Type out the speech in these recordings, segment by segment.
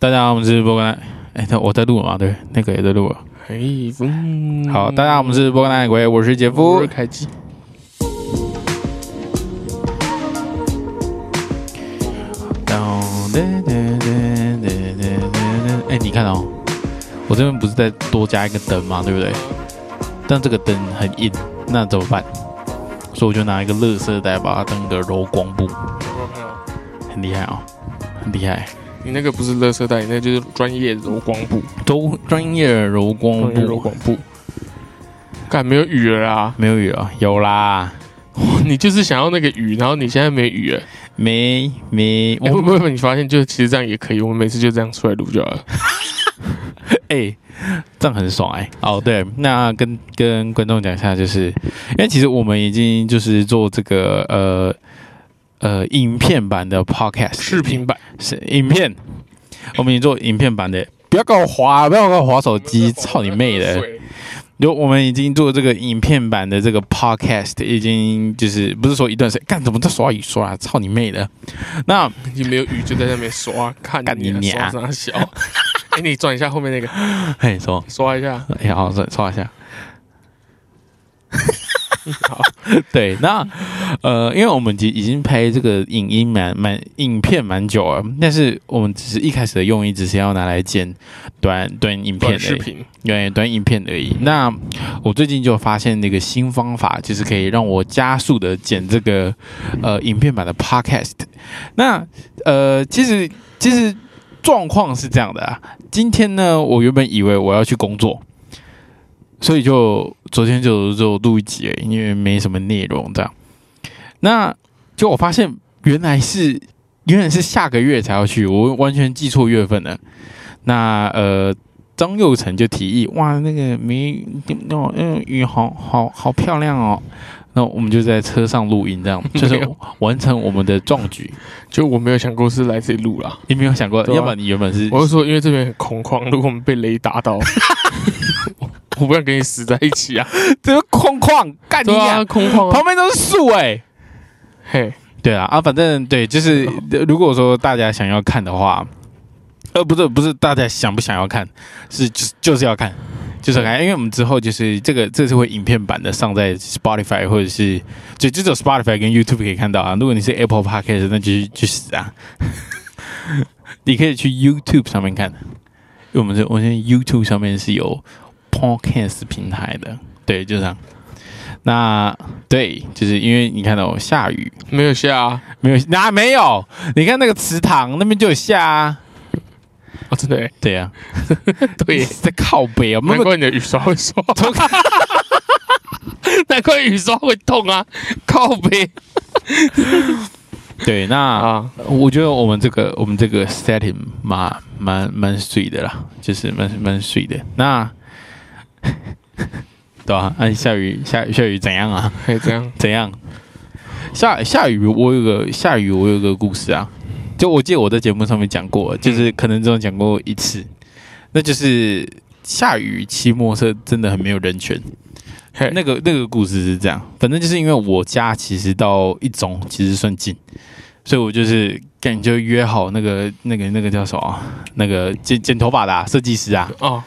大家好，我们是波哥奈。哎，那我在录嘛？对，那个也在录了。嘿，嗯，好，大家好，我们是波哥奈鬼，我是杰我夫是。开机。哎，你看哦，我这边不是再多加一个灯嘛？对不对？但这个灯很硬，那怎么办？所以我就拿一个乐色袋把它当个柔光布，很厉害哦，很厉害。你那个不是垃圾袋，你那个就是专业柔光布，都专业柔光布柔布，光布。干没有雨了啦！没有雨啊？有啦，你就是想要那个雨，然后你现在没雨了。没没，我，会不会你发现，就其实这样也可以？我们每次就这样出来录就好了。哎、这样很爽哎、哦，对，那跟跟观众讲一下，就是因为其实我们已经就是做这个呃呃影片版的 podcast 视频版，是影片，我们已经做影片版的，不要给我滑，不要给我滑手机，操你妹的！就我们已经做这个影片版的这个 podcast，已经就是不是说一段时间，干怎么在刷雨刷啊？操你妹的！那有没有雨，就在那边刷，看干你你啊娘刷啥小？哎，你转一下后面那个，嘿说，刷一下。哎、好，刷刷一下。好，对，那呃，因为我们已已经拍这个影音蛮蛮影片蛮久了，但是我们只是一开始的用意只是要拿来剪短短影片而已，短视频，对，短影片而已。那我最近就发现那个新方法，就是可以让我加速的剪这个呃影片版的 podcast。那呃，其实其实状况是这样的啊，今天呢，我原本以为我要去工作。所以就昨天就就录一集而已，因为没什么内容这样。那就我发现原来是原来是下个月才要去，我完全记错月份了。那呃，张佑成就提议，哇，那个没那嗯雨好好好漂亮哦。那我们就在车上录音，这样 就是完成我们的壮举。就我没有想过是来这里录啦。你没有想过，啊要不然你原本是我是说，因为这边很空旷，如果我们被雷打到，我不想跟你死在一起啊！这个空旷干你啊，呀，空旷啊，旁边都是树哎、嘿，对啊，啊，反正对，就是呃 如果说大家想要看的话，呃，不是不是大家想不想要看，是就是就是要看，就是要看，因为我们之后就是这个这次会影片版的上在 Spotify 或者是就就只有 Spotify 跟 YouTube 可以看到啊。如果你是 Apple Podcast，那就去死啊！你可以去 YouTube 上面看，因为我们这我们现在 YouTube 上面是有 Podcast 平台的，对，就这样。那对，就是因为你看到下雨，没有下啊，没有，哪没有？你看那个池塘那边就有下啊。哦，真的欸，对呀、对，在靠北啊，难怪你的雨刷会刷，难怪雨刷会痛啊，靠北对。那啊，我觉得我们这个我们这个 setting 蛮蛮蛮水的啦，就是蛮蛮水的。那 对啊，按下雨下雨下雨怎样啊？还怎样，怎样？下下雨，我有个下雨，我有个故事啊。就我记得我在节目上面讲过，就是可能只有讲过一次，那就是下雨骑摩托车真的很没有人权。那个那个故事是这样，反正就是因为我家其实到一中其实算近，所以我就是感觉约好那个那个那个叫什么啊，那个剪剪头发的啊设计师啊。哦，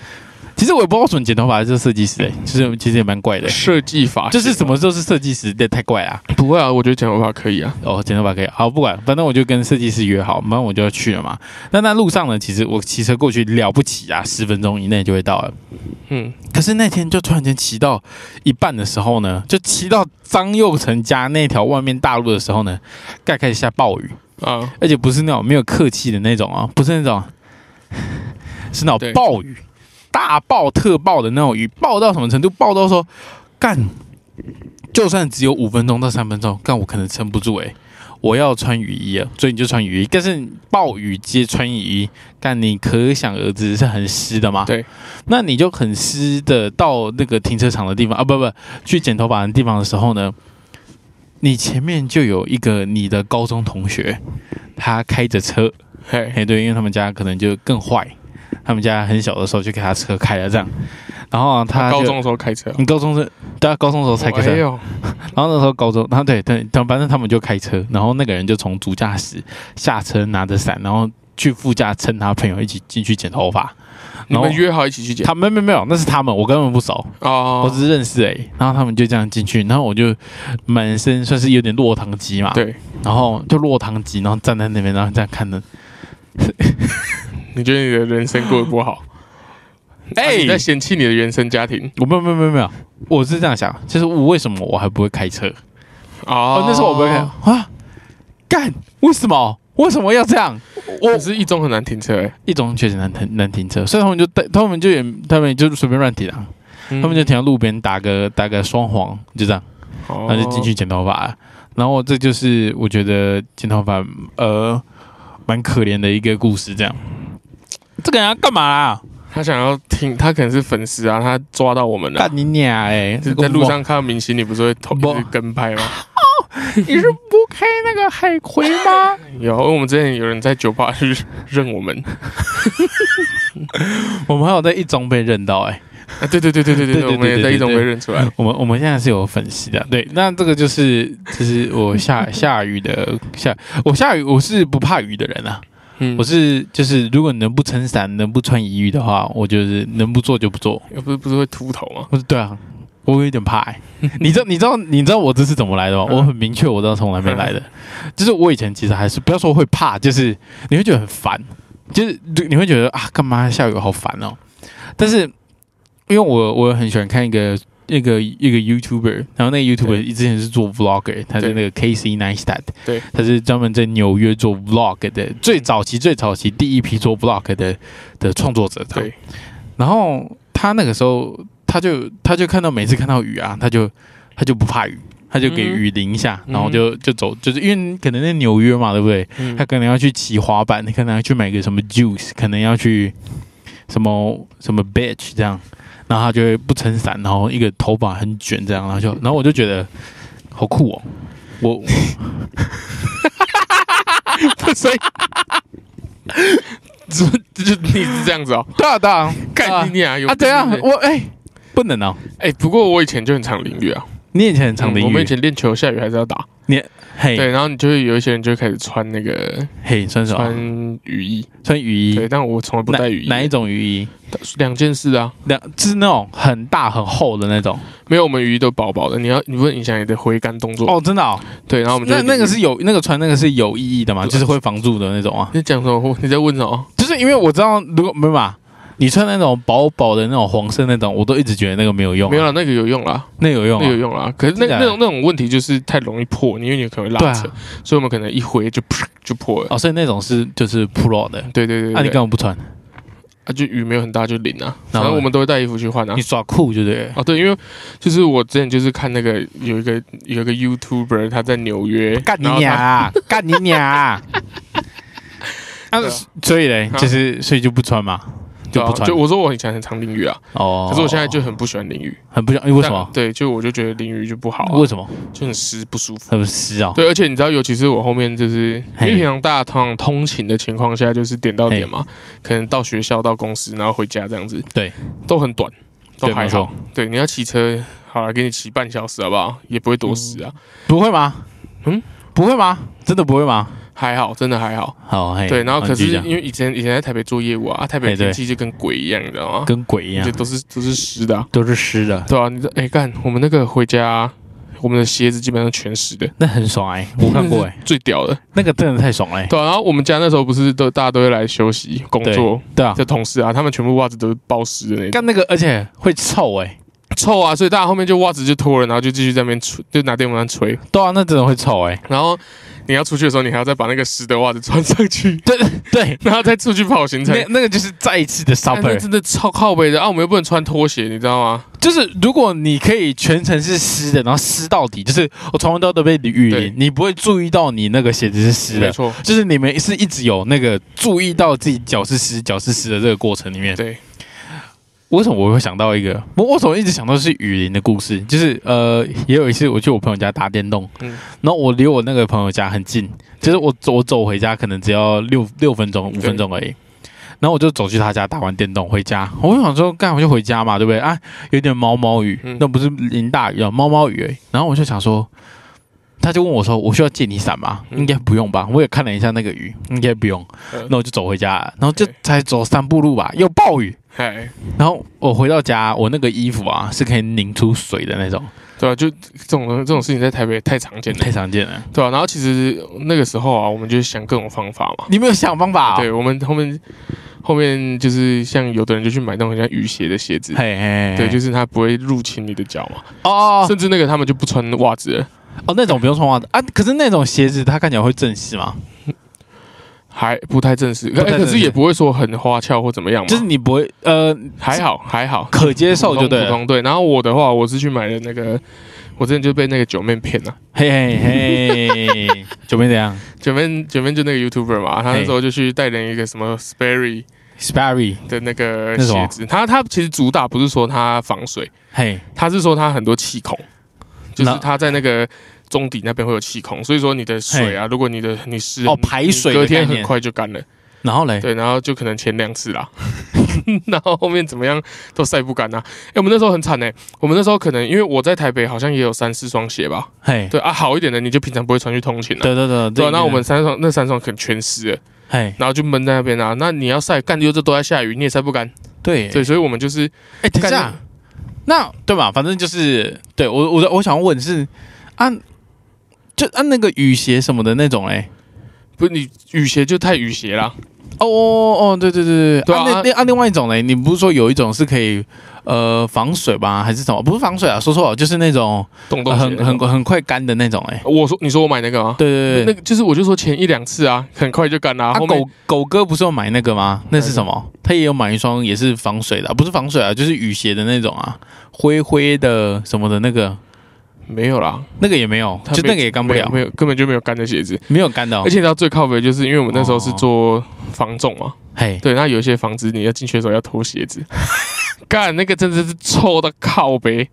其实我也不知道为什么剪头发的是设计师、欸，就是其实也蛮怪的、设计法就是什么时候是设计师，这太怪了啊。不会啊？我觉得剪头发可以啊，哦，剪头发可以，好不管，反正我就跟设计师约好，反正我就要去了嘛。那那路上呢，其实我骑车过去了不起啊，十分钟以内就会到了。嗯，可是那天就突然间骑到一半的时候呢，就骑到张佑成家那条外面大路的时候呢，盖开始下暴雨，啊，而且不是那种没有客气的那种啊，不是那种，是那对种暴雨，大暴特暴的那种雨，暴到什么程度？暴到说干，就算只有五分钟到三分钟，干我可能撑不住诶、欸我要穿雨衣啊，所以你就穿雨衣。但是暴雨接穿雨衣，但你可想而知是很湿的嘛。对，那你就很湿的到那个停车场的地方啊，不不，去剪头发的地方的时候呢，你前面就有一个你的高中同学，他开着车，嘿，哎对，因为他们家可能就更坏，他们家很小的时候就给他车开了这样，然后啊他高中的时候开车，你高中是对啊，高中的时候才开车，哎呦，然后那时候高中，然后对对，但反正他们就开车，然后那个人就从主驾驶下车拿着伞，然后去副驾趁他朋友一起进去剪头发。你们约好一起去剪？他没没没有，那是他们，我根本不熟，哦。我只是认识而已。然后他们就这样进去，然后我就满身算是有点落汤鸡嘛，，对，然后就落汤鸡，然后站在那边，然后这样看着，你觉得你的人生过得不好？哎、哎你在嫌弃你的原生家庭我没有没有没有没有，我是这样想，就是我为什么我还不会开车？哦哦，那时候我不会开啊，干，为什么？为什么要这样？我可是一中很难停车哎、一中确实难停难停车，所以他们就带他们就也他们就随便乱停啊，嗯他们就停到路边打个打个双黄，就这样，哦然后就进去剪头发了。然后这就是我觉得剪头发呃蛮可怜的一个故事，这样。这个人要干嘛他想要听他可能是粉丝啊他抓到我们了。干你娘诶在路上看到明星你不是会偷偷跟拍吗？你是不开那个海葵吗？有我们之前有人在酒吧是认我们。我们还有在一中被认到诶对对对对对对我们也在一中被认出来。我们我们现在是有粉丝的。对那这个就是就是我下下雨的下我下雨我是不怕雨的人啊。嗯我是就是如果能不撑伞能不穿雨衣的话，我就是能不做就不做。又不是不是会秃头吗？不是对啊，我有点怕、欸。你知道你知道你知道我这是怎么来的吗？嗯我很明确我知道从哪边来的，就是我以前其实还是不要说会怕，就是你会觉得很烦，就是你会觉得啊干嘛下雨好烦哦。但是因为我我很喜欢看一个。一个一个 YouTuber，然后那个 YouTuber 之前是做 Vlogger，他是那个 Casey Neistat，对，他是专门在纽约做 Vlog 的，最早期最早期第一批做 Vlog 的的创作者，对，然后他那个时候，他就他就看到每次看到雨啊，他就他就不怕雨，他就给嗯雨淋一下，嗯然后就就走，就是因为可能在纽约嘛，对不对？嗯。他可能要去骑滑板，可能要去买个什么 juice，可能要去什么什么 bitch 这样，然后他就会不撑伞，然后一个头发很卷这样，然后就 然后我就觉得好酷哦，我 我所以，就就你是这样子哦，对啊对啊。干你啊，有啊，怎样我哎、不能哦，哎，不过我以前就很常淋雨啊，你以前很常淋雨，嗯我们以前练球下雨还是要打，嘿对，然后你就会有一些人就会开始穿那个嘿穿什么？穿雨衣，穿雨衣，对，但我从来不带雨衣，哪哪一种雨衣？两件事啊，两就是那种很大很厚的那种没有我们雨衣都薄薄的，你要你不会影响你的挥杆动作，哦，真的哦。对，然后我们就那那个是有那个穿那个是有意义的嘛，就是会防住的那种啊。你讲什么？你在问什么？就是因为我知道，如果没有嘛，你穿那种薄薄的那种黄色那种，我都一直觉得那个没有用啊，没有了，那个有用啦，那有用啊那有。用啦。可是那那种那种问题就是太容易破，因为你可能会对啊拉扯，所以我们可能一挥就噗就破了。哦，所以那种是就是 pro 的，对对对那你，干嘛不穿？啊就雨没有很大就淋啊，然后反正我们都会带衣服去换啊你。耍酷就对了。啊，对，因为就是我之前就是看那个有一个有一个 YouTuber 他在纽约，干你娘啊！干你娘啊！啊 对啊，所以嘞，啊就是所以就不穿嘛，就对啊不穿。就我说我以前很常淋雨啊，哦，可是我现在就很不喜欢淋雨。很不想，因为为什么？对，就我就觉得淋雨就不好啊为，什么？就很湿不舒服。很湿啊。对，而且你知道，尤其是我后面就是，因为平常大家通常通勤的情况下，就是点到点嘛，可能到学校、到公司，然后回家这样子，对，都很短，都还好。对，你要骑车，好了，给你骑半小时好不好？也不会多湿啊，不会吗？嗯，不会吗？真的不会吗？还好，真的还好。好，嘿，对，然后可是因为以前以前在台北做业务啊，啊台北天气就跟鬼一样，你知道吗？跟鬼一样就，都是都是湿的啊，都是湿的，对啊，你这哎干，我们那个回家，我们的鞋子基本上全湿的，那很爽哎，我看过哎，最屌的。那个真的太爽了哎。对啊，然后我们家那时候不是都大家都会来休息工作对啊，的同事啊，他们全部袜子都是包湿的那种，干那个而且会臭哎，臭啊！所以大家后面就袜子就脱了，然后就继续在那边吹，就拿电风扇吹。对啊，那真的会臭哎。然后你要出去的时候，你还要再把那个湿的袜子穿上去，对对，然后再出去跑行程。那那个就是再一次的哎那 supper，真的超靠背的啊！我们又不能穿拖鞋，你知道吗？就是如果你可以全程是湿的，然后湿到底，就是我从头到尾都被雨对淋，你不会注意到你那个鞋子是湿的，没错，就是你们是一直有那个注意到自己脚是湿、脚是湿的这个过程里面。对，为什么我会想到一个？我为什么一直想到是雨林的故事？就是呃，也有一次我去我朋友家打电动，嗯然后我离我那个朋友家很近，就是我走我走回家可能只要六六分钟、五分钟而已。然后我就走去他家打完电动回家，我就想说干我就回家嘛，对不对？啊，有点毛毛雨，嗯那不是淋大雨啊，毛毛雨。然后我就想说，他就问我说：“我需要借你伞吗？”嗯应该不用吧。我也看了一下那个雨，应该不用。嗯那我就走回家，然后就才走三步路吧，又暴雨。哎，然后我回到家，我那个衣服啊是可以拧出水的那种，对啊，就这种这种事情在台北太常见了太，常见了。对啊，然后其实那个时候啊，我们就想各种方法嘛。你没有想方法、哦？对，我们后面后面就是像有的人就去买那种像雨鞋的鞋子，嘿嘿，对，就是是它不会入侵你的脚嘛。哦哦甚至那个他们就不穿袜子了，哦，那种不用穿袜子啊。可是那种鞋子它看起来会正式吗？还不太正式，可是也不会说很花俏或怎么样嘛，就是你不会呃还好还好，可接受就对了。普通对。然后我的话，我是去买了那个，我之前就被那个九妹骗了。嘿嘿嘿，九妹怎样 九妹九妹就那个 YouTuber 嘛，他那时候就去代言一个什么 Sperry？Sperry，的那个鞋子，他他其实主打不是说它防水，嘿，他是说它很多气孔，就是那它在那个中底那边会有气孔，所以说你的水啊，如果你的你湿哦排水隔天很快就干了，然后嘞，对，然后就可能前两次啦，然后后面怎么样都晒不干呐、哎、我们那时候很惨呢、我们那时候可能因为我在台北好像也有三四双鞋吧，嘿，对啊，好一点的你就平常不会穿去通勤了、对对对对啊，那我们三双那三双可能全湿了，嘿，然后就闷在那边啊。那你要晒干，又这都在下雨，你也晒不干。对。对，所以我们就是哎，等一下，那对吧？反正就是对我我我想问是按就按那个雨鞋什么的那种哎。不是你雨鞋就太雨鞋啦，哦哦哦，对对对对对啊那那按另外一种嘞，你不是说有一种是可以呃防水吧，还是什么？不是防水啊，说错了，就是那种、很很很快干的那种哎。我说你说我买那个吗？对对对那个就是我就说前一两次啊，很快就干啦、啊，后面狗狗哥不是有买那个吗？那是什么？他也有买一双也是防水的啊、不是防水啊，就是雨鞋的那种啊，灰灰的什么的那个，没有啦，那个也没有，就那个也干不了，没有根本就没有干的鞋子。没有干的、哦而。且你知道最靠北就是因为我们那时候是做防重嘛，嘿，对，那有一些房子你要进去的时候要脱鞋子，干那个真的是臭到靠北，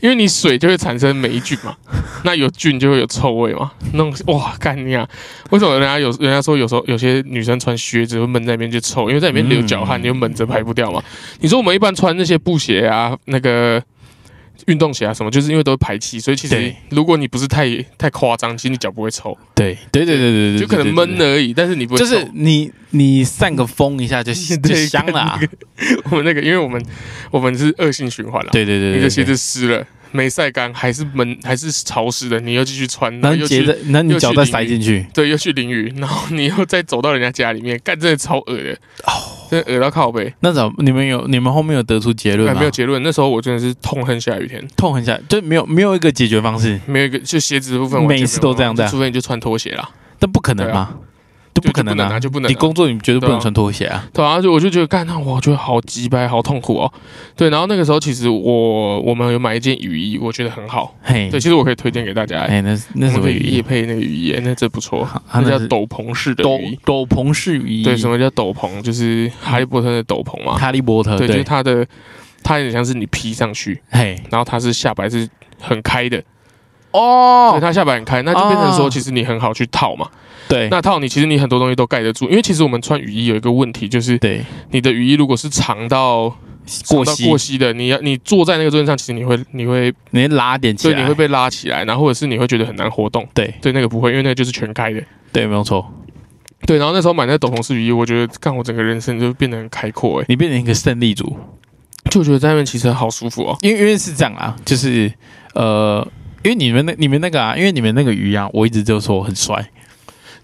因为你水就会产生霉菌嘛，那有菌就会有臭味嘛，那种哇干你啊！为什么人家有人家说有时候有些女生穿靴子会闷在那边就臭，因为在里面流脚汗，嗯你就闷着排不掉嘛。你说我们一般穿那些布鞋啊，那个。运动鞋啊，什么，就是因为都会排气，所以其实对。如果你不是太太夸张，其实你脚不会臭，对对对对对对，就可能闷的，而已，但是你不会就臭。是你你散个风一下就 就对香了、啊。我们那个，因为我们我们是恶性循环了，对对对对，对你的鞋子湿了，没晒干，还是闷，还是潮湿的，你又继续穿，然然后又去后接着，然后你脚再塞进去，对，又去淋雨，然后你又再走到人家家里面，干真的超恶的，哦，真的恶到靠背。那怎么你们有你们后面有得出结论哎，吗？没有结论。那时候我真的是痛恨下雨天，痛恨下，就没有没有一个解决方式，没有一个就鞋子的部分每次都这样除非你就穿拖鞋啦。但不可能嘛，都不可能就就不能啊就不能啊你工作你绝对不能穿拖鞋啊。对啊，就我就觉得干，那我觉得好鸡掰，好痛苦哦。对，然后那个时候其实我我们有买一件雨衣，我觉得很好。嘿，对，其实我可以推荐给大家。哎，那是那我们可什么雨衣？配那个雨衣，哎那这不错，啊那叫斗篷式的斗雨衣。斗篷式雨衣，对，什么叫斗篷？就是哈利波特的斗篷嘛。哈利波特？对，就是对，它的，它有点像是你披上去，嘿，然后它是下摆是很开的，哦。对，，它下摆很开，那就变成哦。说，其实你很好去套嘛。对，那套你其实你很多东西都盖得住，因为其实我们穿雨衣有一个问题，就是对。你的雨衣如果是长到过膝。过膝的，你要你坐在那个桌子上，其实你会你会你拉点起来，对你会被拉起来，然后或者是你会觉得很难活动。对。对，那个不会，因为那个就是全开的。对，没有错，对，然后那时候买那个斗篷式雨衣，我觉得干我整个人生就变得很开阔，哎，你变成一个胜利组，就觉得在那边骑车好舒服哦。因为因为是这样啊，就是呃，因为你们那你们那个啊，因为你们那个鱼啊，我一直就说很帅，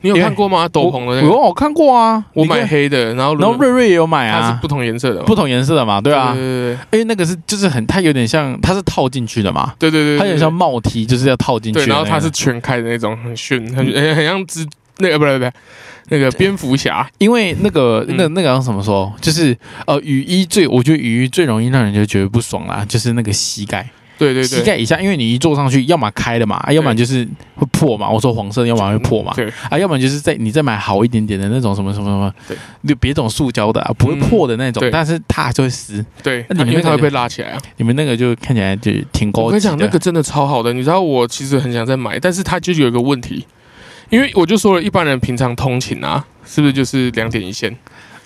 你有看过吗？斗篷的那个，我我看过啊，我买，黑的，然后然后瑞瑞也有买啊，它是不同颜色的，不同颜色的嘛，对啊，对对因为那个是就是很，它有点像，它是套进去的嘛，对对对，它有点像帽 T，就是要套进去。然后它是全开的那种，很炫，很嗯很很像蜘那个不是不是那个蝙蝠侠，因为那个嗯。那个那个要怎么说，就是呃雨衣最，我觉得雨衣最容易让人就觉得不爽啦，就是那个膝盖，对对对，膝盖以下，因为你一坐上去，要么开了嘛，啊，要么就是会破嘛。我说黄色，要么会破嘛，对啊，要不然就是在你再买好一点点的那种什么什么什么，对，就别种塑胶的、啊，不会破的那种，对但是它还是会撕。对，那你们那个因为它会被拉起来啊。你们那个就看起来就挺高级的。我跟你讲，那个真的超好的，你知道我其实很想再买，但是它就有一个问题，因为我就说了，一般人平常通勤啊，是不是就是两点一线？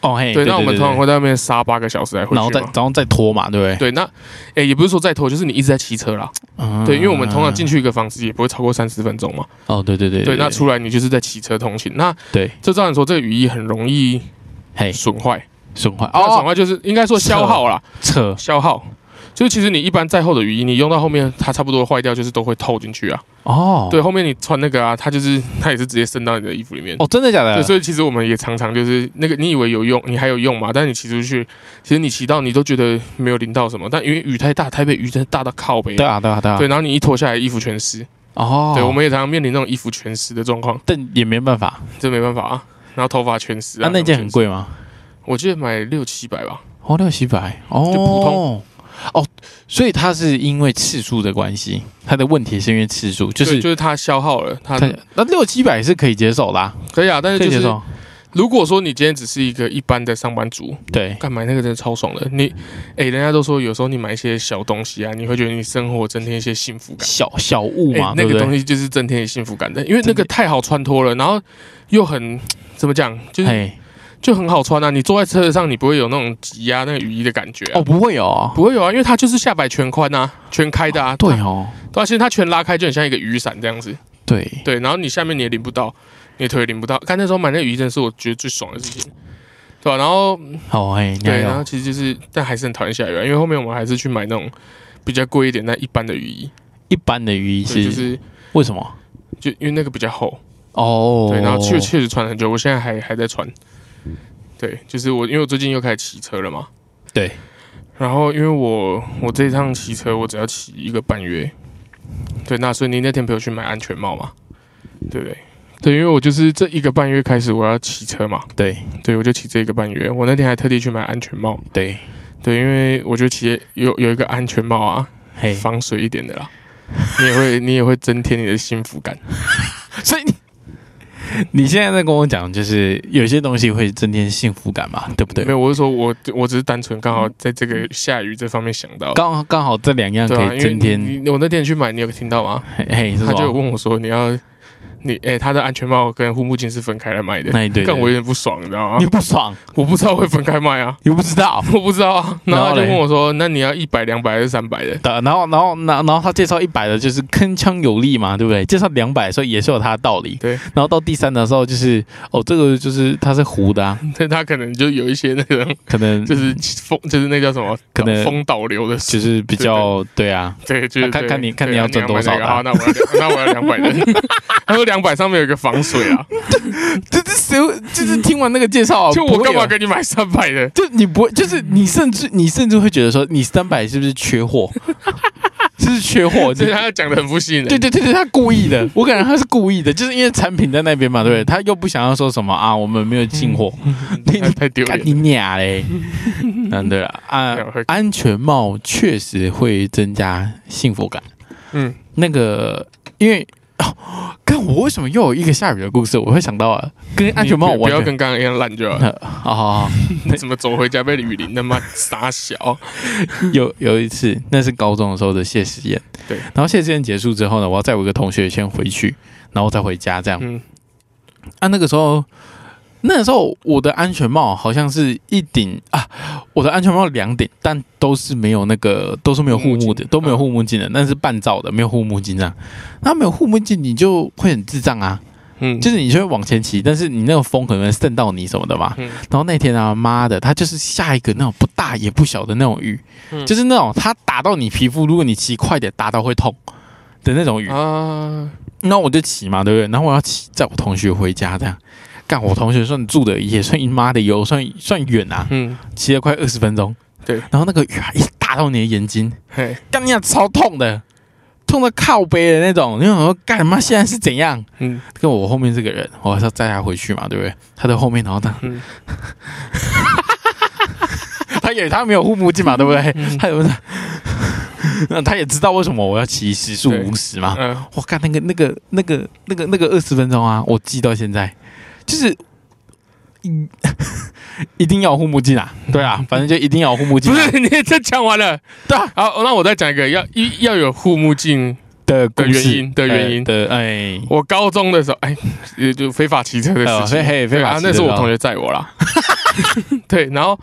哦嘿，对，那我们通常会，在那边杀八个小时来回然后再。然后再拖嘛，对不对？对，那诶、也不是说再拖，就是你一直在骑车啦。嗯对，因为我们通常进去一个房子也不会超过三十分钟嘛。哦，对对对对，那出来你就是在骑车通勤，那对，这照理说这个雨衣很容易嘿，损坏。损坏哦，损哦，坏就是应该说消耗啦，扯消耗。就是其实你一般再厚的雨衣，你用到后面它差不多坏掉，就是都会透进去啊。哦，对，后面你穿那个啊，它就是它也是直接渗到你的衣服里面。哦，真的假的对，？所以其实我们也常常就是那个，你以为有用，你还有用嘛？但是你骑出去，其实你骑到你都觉得没有淋到什么，但因为雨太大，台北雨真的大到靠北。对啊，对啊，对啊，对，然后你一脱下来，衣服全湿。哦，对，我们也常常面临那种衣服全湿的状况，但也没办法。这没办法啊。然后头发全湿啊。啊，那件很贵吗？我记得买六七百吧。哦，六七百，哦，就普通哦，所以它是因为次数的关系，它的问题是因为次数，就是就是它消耗了，它它那六七百是可以接受啦、啊，可以啊，但是就是可以接受。如果说你今天只是一个一般的上班族，对，干买那个真的超爽的。你，哎、人家都说有时候你买一些小东西啊，你会觉得你生活增添一些幸福感。小小物哎、嘛，那个？东西就是增添幸福感的，因为那个太好穿脱了，然后又很怎么讲，就是哎，就很好穿啊。你坐在车子上，你不会有那种挤压那个雨衣的感觉、啊。哦，不会有啊，不会有啊，因为它就是下摆全宽啊，全开的啊。它，对哦，对啊，其实它全拉开就很像一个雨伞这样子。对，对，然后你下面你也淋不到，你的腿也淋不到。看那时候买那个雨衣真的是我觉得最爽的事情，对吧、然后好哎，对，然后其实就是，但还是很讨厌下雨啊，因为后面我们还是去买那种比较贵一点但一般的雨衣，一般的雨衣是，就是是为什么？就因为那个比较厚，哦，对，然后确确实穿很久，我现在还还在穿。对，就是我，因为我最近又开始骑车了嘛，对，然后因为我我这一趟骑车我只要骑一个半月，对，那所以你那天陪我去买安全帽嘛，对不对？对，因为我就是这一个半月开始我要骑车嘛，对。对，我就骑这一个半月，我那天还特地去买安全帽，对，对，因为我觉得骑有有一个安全帽啊，嘿，防水一点的啦，你也会你也会增添你的幸福感。所以你 你现在在跟我讲，就是有些东西会增添幸福感嘛，对不对没？有，我是说我我只是单纯刚好在这个下雨这方面想到，刚刚好这两样可以增添，我那天去买，你有听到吗？嘿嘿，他就有问我说你要你哎、他的安全帽跟护目镜是分开来卖的，那一对的但我有点不爽，你知道吗你？不爽，我不知道会分开卖啊，你不知道。我不知道啊。然后他就问我说，那你要一百、两百还是三百的？的，然后然后然后然后他介绍一百的，就是铿锵有力嘛，对不对？介绍两百的时候也是有他的道理，对，然后到第三的时候就是哦，这个就是它是糊的啊，但他可能就有一些那个可能就是风，就是那叫什么，可能风导流的，就是比较对啊，对，就是看看你看你要赚多少的啊好，那我要那我要两百的。他说两百上面有一个防水啊，这 这谁就是听完那个介绍啊，就我干嘛给你买三百的？就你不会，就是你甚至你甚至会觉得说，你三百是不是缺货？是不是缺货？就是他讲的很不吸引人。对对对对，他故意的，我感觉他是故意的，就是因为产品在那边嘛，对不对？他又不想要说什么啊，我们没有进货，你太太丢脸你脸了。娘嘞！嗯，对了啊这样会，安全帽确实会增加幸福感。嗯，那个，因为哦，看我为什么又有一个下雨的故事，我会想到啊，跟安全帽你不完全要跟刚刚一样烂就好。呃好好好，你 怎么走回家被雨淋？他妈傻小。有有一次，那是高中的时候的谢师宴，对，然后谢师宴结束之后呢，我要载我一个同学先回去，然后再回家这样。嗯，啊，那个时候，那时候我的安全帽好像是一顶啊，我的安全帽两顶，但都是没有那个，都是没有护护目镜，的都没有护目镜的，那是半罩的，没有护目镜这样。那没有护目镜，你就会很智障啊，嗯，就是你就会往前骑，但是你那个风可能会渗到你什么的嘛。嗯然后那天啊，妈的，它就是下一个那种不大也不小的那种雨，嗯就是那种它打到你皮肤，如果你骑快点，打到会痛的那种雨。啊，那我就骑嘛，对不对？然后我要骑载我同学回家，这样干。我同学算住的也 算妈的有算算远啊，嗯，骑了快二十分钟。对然后那个雨啊，一打到你的眼睛，嘿，干你俩超痛的，痛的靠背的那种。你想说干妈？现在是怎样？嗯跟我后面这个人，我是要载他回去嘛，对不对？他在后面，然后他嗯，他也他没有护目镜嘛，对不对？嗯他有，那他也知道为什么我要骑时速对五十嘛。嗯，我看那个那个那个那个那个二十分钟啊，我记到现在，就是。一 一定要护目镜啊！对啊，反正就一定要护目镜、啊。不是，你这讲完了。对啊，好，那我再讲一个，要一要有护目镜的的原因的原因呃的哎，我高中的时候，哎，也就非法骑车的哦事情，非嘿非法骑车那是我同学载我啦。对，然后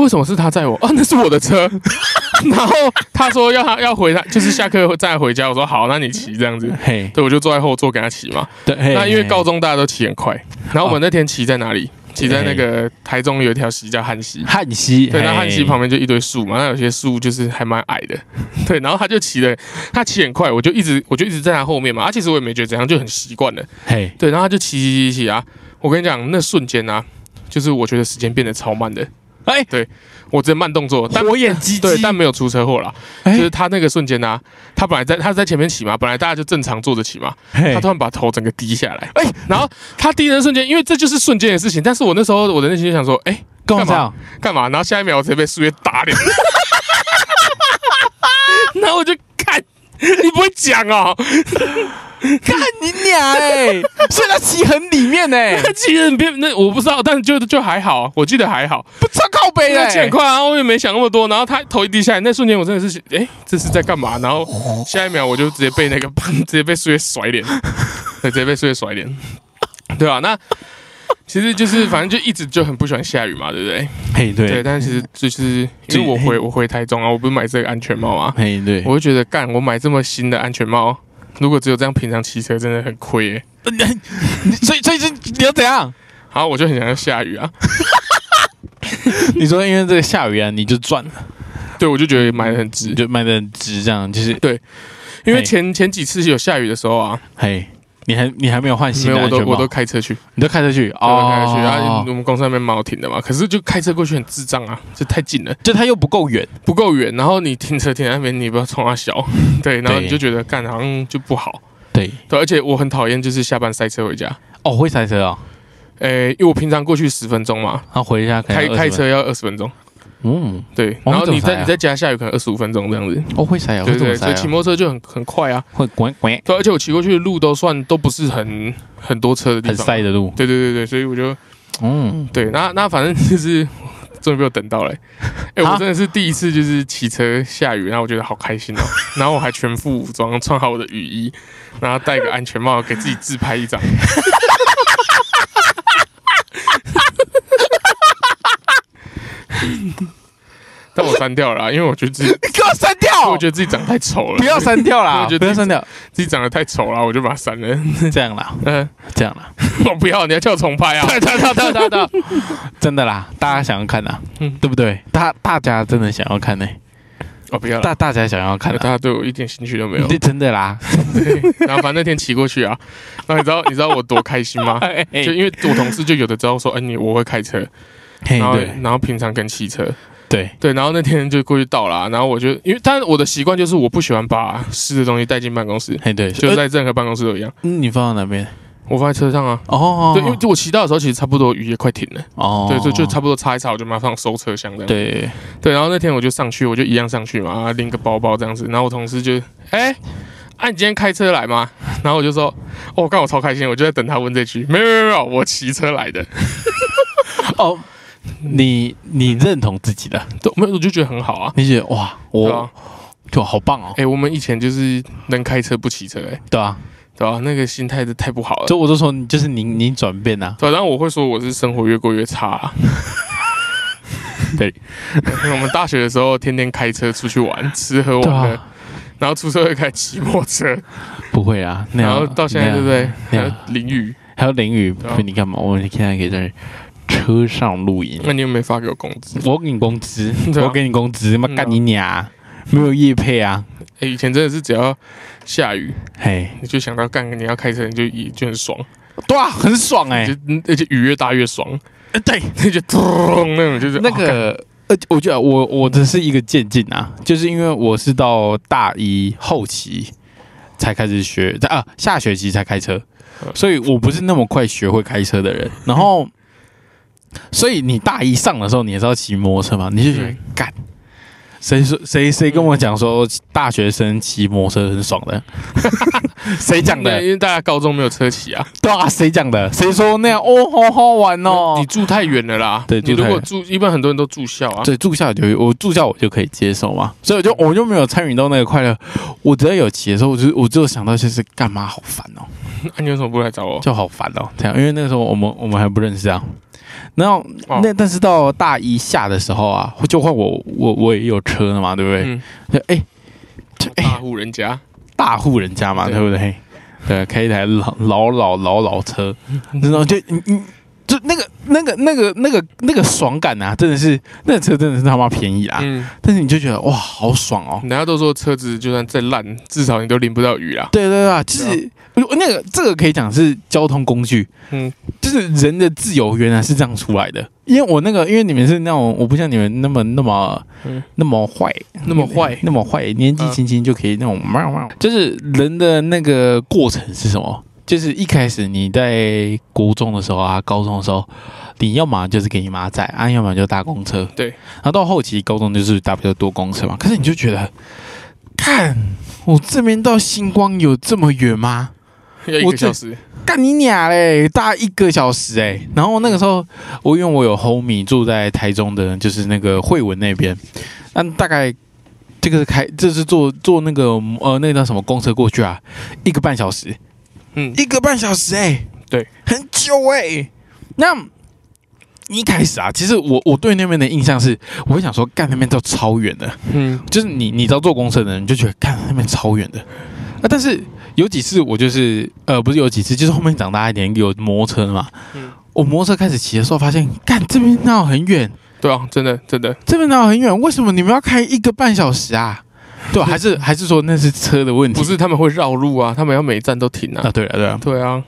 为什么是他载我？啊，那是我的车。然后他说要他要回他，就是下课再回家。我说好，那你骑这样子。嘿，对，我就坐在后座给他骑嘛。对，那因为高嘿中大家都骑很快，然后我们那天骑在哪里？骑在那个台中有一条溪叫汉溪。汉溪，对，那嘿汉溪旁边就一堆树嘛，那有些树就是还蛮矮的，对，然后他就骑的，他骑很快，我就一直我就一直在他后面嘛，啊，其实我也没觉得怎样，就很习惯了，嘿，对，然后他就骑骑骑骑啊，我跟你讲，那瞬间啊，就是我觉得时间变得超慢的，哎，对我直接慢动作，但火眼金对，但没有出车祸啦，哎。就是他那个瞬间啊，他本来在他在前面骑嘛，本来大家就正常坐着骑嘛，嘿。他突然把头整个低下来，哎，然后他低的那瞬间，因为这就是瞬间的事情，但是我那时候我的内心就想说，哎，干嘛？干嘛？然后下一秒我直接被树叶打脸，然后我就看，你不会讲哦，干你娘哎，所以他骑很里面哎，他骑得很偏，那我不知道，但是就就还好，我记得还好，不超靠背那哎，骑很快啊，我也没想那么多。然后他头一低下来，那瞬间我真的是，哎，这是在干嘛？然后下一秒我就直接被那个 直接被树叶甩脸，对，直接被树叶甩脸，对啊，那其实就是反正就一直就很不喜欢下雨嘛，对不对？嘿对。对，但是其实就是因为我回我回台中啊，我不是买这个安全帽啊，嘿对，我就觉得干，我买这么新的安全帽，如果只有这样平常骑车，真的很亏。耶。所以所以是你要怎样？好我就很想要下雨啊，你说因为这个下雨啊，你就赚了，对我就觉得买的很值，就买的很值，这样就是对因为前前几次有下雨的时候啊，嘿，你还你还没有换没新的安全帽有我都我都开车去，你都开车去？哦我开车去，然后哦我，们公司那边蛮好停的嘛，可是就开车过去很智障啊，这太近了，就它又不够远，不够远，然后你停车停在那边，你不要冲它小，对，然后你就觉得干好像就不好，对，对，而且我很讨厌就是下班塞车回家，哦，会塞车啊，诶，因为我平常过去十分钟嘛，然后回家可能20分，开开车要二十分钟，嗯，对，哦然后你在你在家下雨可能二十五分钟这样子，哦会塞啊，对对所以骑摩托车就很很快啊，会滚滚。对，而且我骑过去的路都算都不是很很多车的地方很方，塞的路，对对对对，所以我就嗯，对，那那反正就是 终于被我等到了、哎、啊我真的是第一次就是骑车下雨，然后我觉得好开心哦，然后我还全副武装，穿好我的雨衣，然后戴个安全帽，给自己自拍一张。但我删掉了啦，因为我觉得自己，你给我删掉我觉得自己长得太丑了，不要删掉啦，我觉得不要删掉，自己长得太丑了，我就把它删了。这样啦，嗯、这样啦，我不要，你要叫我重拍啊！对对对对对对，真的啦，大家想要看呐，嗯对不对？大大家真的想要看呢，我，不要，大大家想要看大啊，家对我一点兴趣都没有。对，真的啦，对，然后反正那天骑过去啊，然后你知道你知道我多开心吗？就就因为我同事就有的知道说，哎、你我会开车，然后然后平常跟骑车，对，对，然后那天就过去到了啊、然后我就因为，但我的习惯就是我不喜欢把湿的东西带进办公室，嘿对，就在任何办公室都一样，嗯你放到哪边？我放在车上啊。哦，对，因为就我骑到的时候，其实差不多雨也快停了，哦，对，就就差不多擦一擦，我就马上收车厢这样。对，对，然后那天我就上去，我就一样上去嘛，啊拎个包包这样子。然后我同事就，哎、啊，你今天开车来吗？然后我就说，哦，刚我超开心，我就在等他问这句。没有没有没有，我骑车来的。哦，你你认同自己的，对，没有，我就觉得很好啊。你觉得哇，我就好棒哦。哎、，我们以前就是能开车不骑车、哎，对啊，对啊、那个心态是太不好了。就我就说你就是你你转变呐，对，然后我会说我是生活越过越差、啊。对，我们大学的时候天天开车出去玩，吃喝玩乐，啊，然后出社会开始骑摩托车，不会啊，然后到现在对不对？还有淋雨，还有淋雨，不你干嘛？我现在可以在车上录音，那你有没有发给我工资？我给你工资，我给你工资，妈干你娘！没有夜配啊，哎、以前真的是只要下雨，嘿，你就想到干，你要开车，你就也就很爽，对啊，很爽哎就，嗯而且雨越大越爽，对，那就咚那种就是那个。呃，我觉得我我只是一个渐进啊，就是因为我是到大一后期才开始学，在啊下学期才开车，所以我不是那么快学会开车的人。然后，所以你大一上的时候，你也是要骑摩托车吗，你就觉得嗯干。谁说谁谁跟我讲说大学生骑摩托车很爽的？谁讲的，？因为大家高中没有车骑啊。对啊，谁讲的？谁说那样？哦，好好玩哦你。住太远了啦。对你如果住一般很多人都住校啊。对，住校就我住校我就可以接受嘛，所以我就我就没有参与到那个快乐。我只要有骑的时候，我就我就想到就是干嘛好烦哦，那 你为什么不来找我？就好烦哦，这样，因为那个时候我们我们还不认识啊。然后哦那但是到大一下的时候啊，就换我我我也有车了嘛，对不对？嗯，就哎、大户人家。大户人家嘛，对对不对？对，开一台老老老老老车，然后就你你就那个那个那个那个那个爽感啊，真的是那个车真的是他妈便宜啊！嗯，但是你就觉得哇，好爽哦！人家都说车子就算再烂，至少你都淋不到雨啊。对对对啊，就是那个这个可以讲是交通工具，嗯，就是人的自由原来是这样出来的。因为我那个，因为你们是那种，我不像你们那么那么、嗯那么坏，那么坏那么坏，年纪轻轻就可以那种。就是人的那个过程是什么？就是一开始你在国中的时候啊，高中的时候，你要么就是给你妈载，啊，要么就搭公车。对，然后到后期高中就是搭比较多公车嘛。可是你就觉得，看我这边到星光有这么远吗？要一个小时。干你娘嘞！大一个小时哎、然后那个时候，我因为我有 homie 住在台中的，就是那个惠文那边，那大概这个开这是坐坐那个呃那个叫什么公车过去啊，一个半小时，嗯，一个半小时哎、对，很久哎、那一开始啊，其实我我对那边的印象是，我会想说，干那边都超远的，嗯，就是你你知道坐公车的人，你就觉得干那边超远的。啊。但是有几次我就是呃，不是有几次，就是后面长大一点有摩托车嘛。嗯我摩托车开始骑的时候，发现干这边哪有很远，对啊，真的真的，这边哪有很远？为什么你们要开一个半小时啊？对、还是还是说那是车的问题？不是他们会绕路啊，他们要每一站都停啊？啊。对啊对啊，对啊，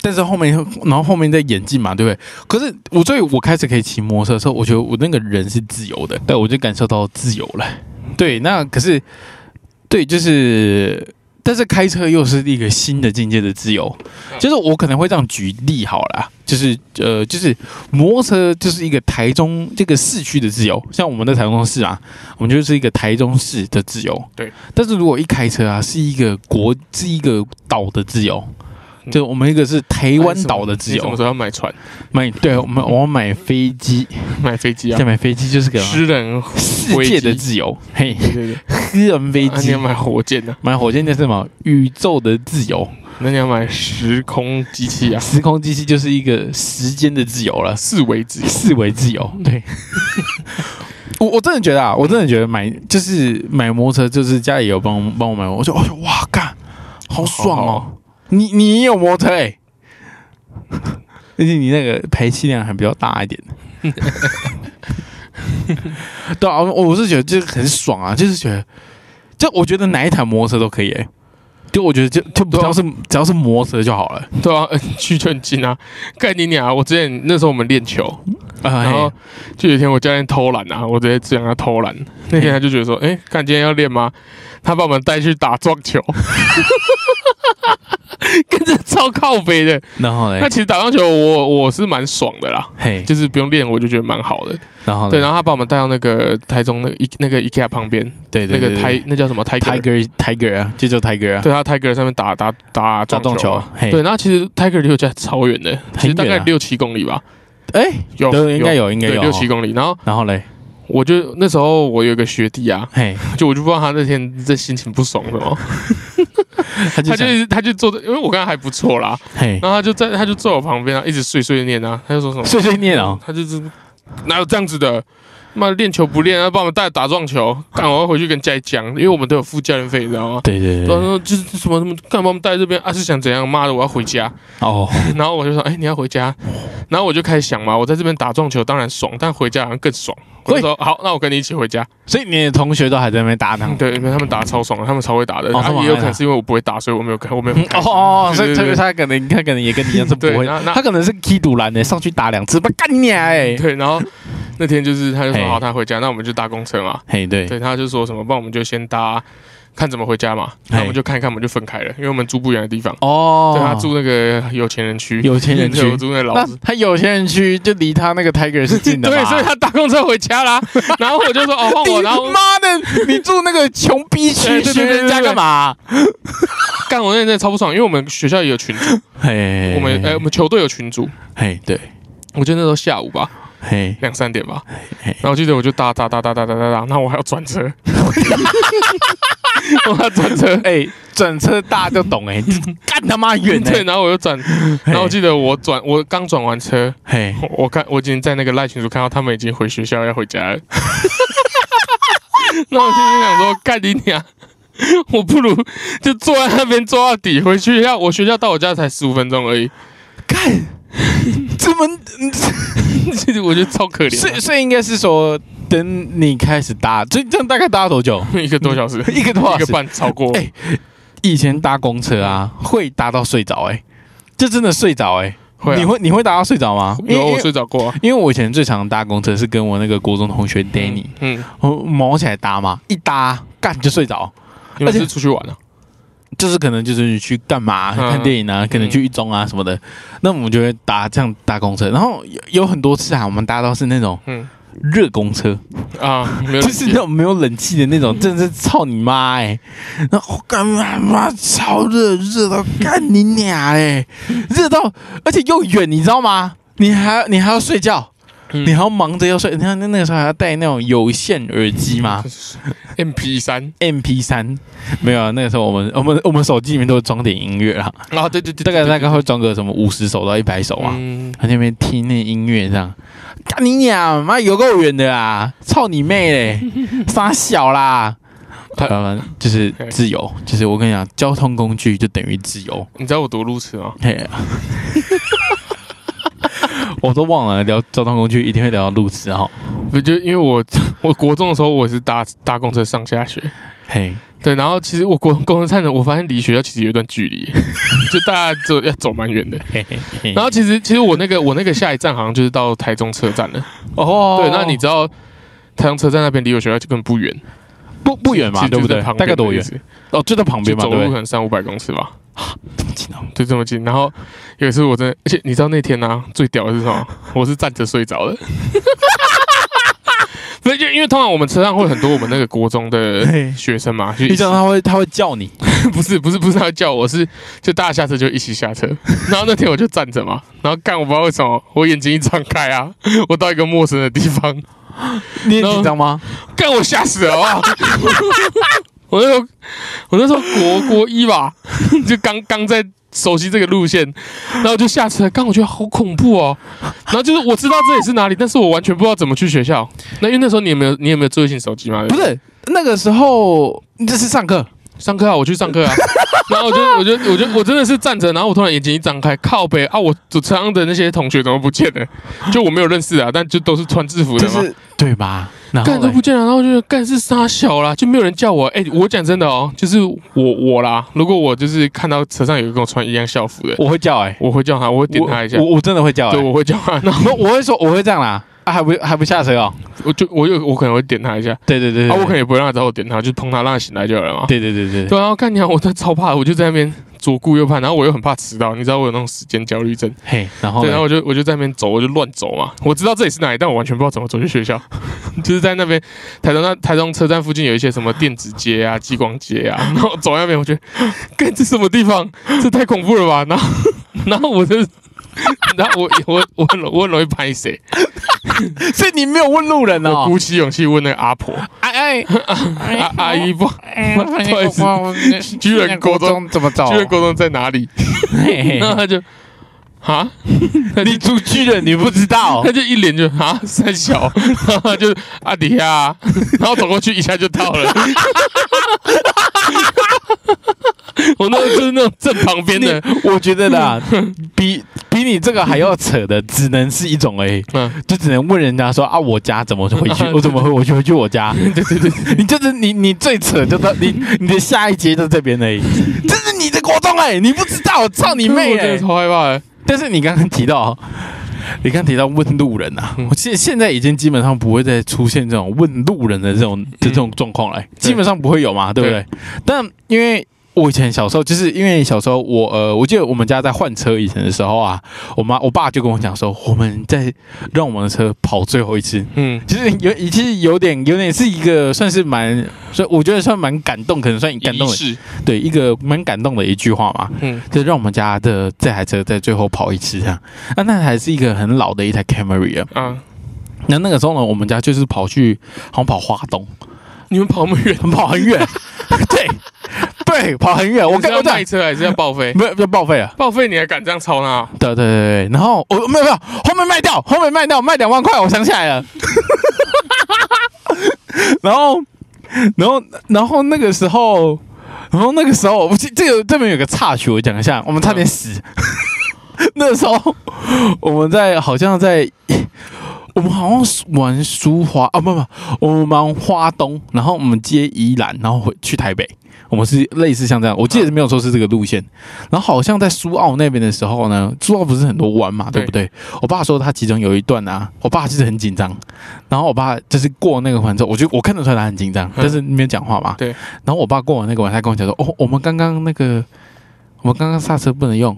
但是后面然后后面在演进嘛，对不对？可是我所以我开始可以骑摩托车的时候，我觉得我那个人是自由的，对，我就感受到自由了。对，那可是对，就是。但是开车又是一个新的境界的自由，就是我可能会这样举例好了，就是呃，就是摩托车就是一个台中这个市区的自由，像我们的台中市啊，我们就是一个台中市的自由。对，但是如果一开车啊，是一个国是一个岛的自由，就我们一个是台湾岛的自由你什么时。候要买船、买对，我们我要买飞机，买飞机啊再？买飞机就是个私人世界的自由，嘿，对对对，私人飞机那你要。买火箭呢、买火箭那是什么？宇宙的自由，那你要买时空机器啊？时空机器就是一个时间的自由了。四维自由。四维自由。对，我我真的觉得啊，我真的觉得买就是买摩托车，就是家里有帮帮我买，我就哎呦哇干，好爽哦！你你有摩托车哎、而且你那个排气量还比较大一点。对啊，我我是觉得这个很爽啊，就是觉得，就我觉得哪一台摩托车都可以哎、就我觉得就就只要是只要是摩托车就好了对啊，呃 去就很近啊。盖你啊！我之前那时候我们练球，啊。然后就有一天我教练偷懒啊，我直接这样他偷懒。那天他就觉得说，哎、看今天要练吗？他把我们带去打撞球，跟着超靠北的。然后嘞？那，其实打棒球我我是蛮爽的啦，嘿，就是不用练我就觉得蛮好的。然后嘞？对，然后他把我们带到那个台中那个 I 那个 IKEA 旁边。那个对对那个台那叫什么？Tiger。Tiger 啊，就叫 Tiger 啊，对，他 Tiger 上面打打打打撞球对，然后其实 Tiger 离我家超远的，其实大概六七公里吧，哎，有应该有应该有。六七公里。然后然后嘞，我就那时候我有一个学弟啊，嘿，就我就不知道他那天这心情不爽什么，他就想他就他就坐在，因为我刚刚还不错啦，嘿，然后他就在他就坐我旁边啊，一直碎碎念啊，他就说什么，碎碎念哦，他就是哪有这样子的。妈练球不练，他帮我们带打撞球，干我要回去跟家里讲，因为我们都有付教练费，你知道吗？对对对，然后说就是什么什么，干嘛我们带这边啊？是想怎样？妈的，我要回家。哦，然后我就说，哎、你要回家？然后我就开始想嘛，我在这边打撞球当然爽，但回家好像更爽。我说好，那我跟你一起回家。所以你的同学都还在那边打呢。对，因为他们打得超爽的，他们超会打的。哦他们啊、也有可能是因为我不会打，所以我没有跟，我没有。哦哦，所以所以对对对他可能他可能也跟你一样是不会他可能是踢赌篮的，上去打两次，不干你娘哎！对，然后那天就是他就说嘿好，他回家，那我们就搭公车嘛。嘿，对，对，他就说什么，不然我们就先搭，看怎么回家嘛。那我们就看一看，我们就分开了，因为我们住不远的地方。哦，对他住那个有钱人区，有钱人 区我住那老子。他有钱人区就离他那个 Tiger 是近的 对，所以他搭公车回家啦。然后我就说哦，换我，然后妈的，你住那个穷逼区，学人家干嘛？干我那天真的超不爽，因为我们学校也有群主，嘿，我们哎我们球队有群主，嘿，对，我记得那时候下午吧，嘿，两三点吧，嘿。然后我记得我就搭搭搭搭搭搭搭搭，然后我还要转车，我还要转车，哎，转车大家都懂哎，干他妈远对，哎，然后我就转，然后我记得我转我刚转完车，嘿，我我看我已经在那个赖群主看到他们已经回学校要回家了，那我心里想说干你娘！我不如就坐在那边坐到底，回学校。我学校到我家才十五分钟而已，干，怎么？其实我觉得超可怜的，所以所以应该是说，等你开始搭，这这样大概搭多久？一个多小时，一个多小时一个。半超过。哎以前搭公车啊，会搭到睡着哎，就真的睡着哎。会啊你会你会搭到睡着吗？有我睡着过啊。因为我以前最常搭公车是跟我那个国中同学 Danny，嗯，我毛起来搭嘛，一搭干就睡着，而且是出去玩啊？就是可能就是你去干嘛、嗯。看电影啊，可能去一中啊什么的，那我们就会搭这样搭公车，然后有有很多次啊，我们搭到是那种嗯。热公车，啊，就是那种没有冷气的那种，真的是操你妈哎、然后干嘛妈超热，热到干你娘嘞，热到而且又远，你知道吗？你还要你还要睡觉，嗯你还要忙着要睡，你看那那个时候还要戴那种有线耳机吗 MP 三？MP 三没有啊，那个时候我们我们我们手机里面都会装点音乐啦，啊，对对对，大概大概会会装个什么五十首到一百首啊，嗯，他那边听那音乐这样，干你娘妈有够远的啊！操你妹嘞，傻小啦！台湾就是自由，就是我跟你讲，交通工具就等于自由。你知道我多路痴吗？嘿，我都忘了聊交通工具，一定会聊到路痴哈。不就因为我 我国中的时候我也是搭搭公车上下学，嘿，对，然后其实我国 公车站的，我发现离学校其实有一段距离，就大家走要走蛮远的。嘿嘿嘿然后其实其实我那个我那个下一站好像就是到台中车站了。哦对，那你知道台中车站那边离我学校就根本不远，不不远嘛，对不对？大概多远？哦，就在旁边嘛？走路可能三五百公尺吧，这么近哦，就这么近。然后有一次我真的，而且你知道那天呢、啊、最屌的是什么？我是站着睡着的。不是，就因为通常我们车上会很多我们那个国中的嘿学生嘛，就一你起讲他会他会叫你，不是不是不是他叫我是就大家下车就一起下车，然后那天我就站着嘛，然后干我不知道为什么我眼睛一张开啊，我到一个陌生的地方，你也紧张吗？干我吓死了好不好？我那时候我那时候国国一吧，就刚刚在熟悉这个路线，然后就下车，刚我觉得好恐怖哦。然后就是我知道这里是哪里，但是我完全不知道怎么去学校。那因为那时候你有没有你有没有智慧型手机吗？不是，那个时候这是上课，上课啊，我去上课啊，然后我就我就我就我真的是站着，然后我突然眼睛一张开，靠北啊，我组车上的那些同学怎么不见了？就我没有认识啊，但就都是穿制服的嘛，就是对吧？然后干都不见了，然后就干是傻小啦，就没有人叫我。哎、我讲真的哦，就是我我啦，如果我就是看到车上有一个跟我穿一样校服的，我会叫哎、我会叫他，我会点他一下我，我我真的会叫哎、对，我会叫他，然后我我会说我会这样啦，啊还不还不下车哦？我就我有我可能会点他一下，对对对啊，我可能能也不会让他找我点他，就碰他让他醒来就好了嘛。对对对对对，然后看你啊，我真的超怕，我就在那边左顾右盼，然后我又很怕迟到，你知道我有那种时间焦虑症。嘿，然后对，然后我就我就在那边走，我就乱走嘛。我知道这里是哪里，但我完全不知道怎么走去学校。就是在那边台中那台中车站附近有一些什么电子街啊、激光街啊，然后走在那边，我觉得，干这什么地方？这太恐怖了吧！然后 然后我就，然后我我我很我很容易拍谁，所以你没有问路人我哦？鼓起勇气问那个阿婆，哎哎阿阿姨不，哎，不好意思居然国中怎么走？居然高中在哪里？嘿嘿 然后他就，啊，你出去了，你不知道他？就一脸就啊三小，然后他就阿迪亚，然后走过去一下就到了。我那个就是那种正旁边的，我觉得啦，比比你这个还要扯的，只能是一种哎、嗯，就只能问人家说啊，我家怎么回 去？我怎么回？我就回去我家。对对对，你就是你，你最扯就到你你的下一节就这边而已。这是你的国中哎、你不知道，我操你妹的超害怕的。但是你刚刚提到，你刚提到问路人啊，嗯我现现在已经基本上不会再出现这种问路人的这种的这种状况了，基本上不会有嘛，对不对？但因为我以前小时候，就是因为小时候我呃，我记得我们家在换车以前的时候啊，我妈我爸就跟我讲说，我们在让我们的车跑最后一次，嗯，其实有其实有点有点是一个算是蛮，所以我觉得算蛮感动，可能算感动的，仪式，对一个蛮感动的一句话嘛。嗯，就让我们家的这台车在最后跑一次这样。那那台是一个很老的一台 Camry 啊。嗯，那那个时候呢，我们家就是跑去好像跑花东，你们跑那么远，跑很远，对对，跑很远。我跟我对，卖车还是要报废？没有要报废啊。报废你还敢这样抄他？对对对对，然后我没有没有，后面卖掉，后面卖掉，卖两万块，我想起来了。然后，然后，然后那个时候，然后那个时候，我这这个这边有个插曲，我讲一下，我们差点死。那时候我们在好像在，我们好像是玩苏花啊，不不，我们玩花东，然后我们接宜兰，然后回去台北。我们是类似像这样，我记得没有说是这个路线，然后好像在苏澳那边的时候呢，苏澳不是很多弯嘛，对不对？我爸说他其中有一段啊，我爸其实很紧张，然后我爸就是过那个环之后，我就我看得出来他很紧张，但是没有讲话嘛。对。然后我爸过完那个环，他跟我讲说：“哦，我们刚刚那个，我们刚刚刹车不能用，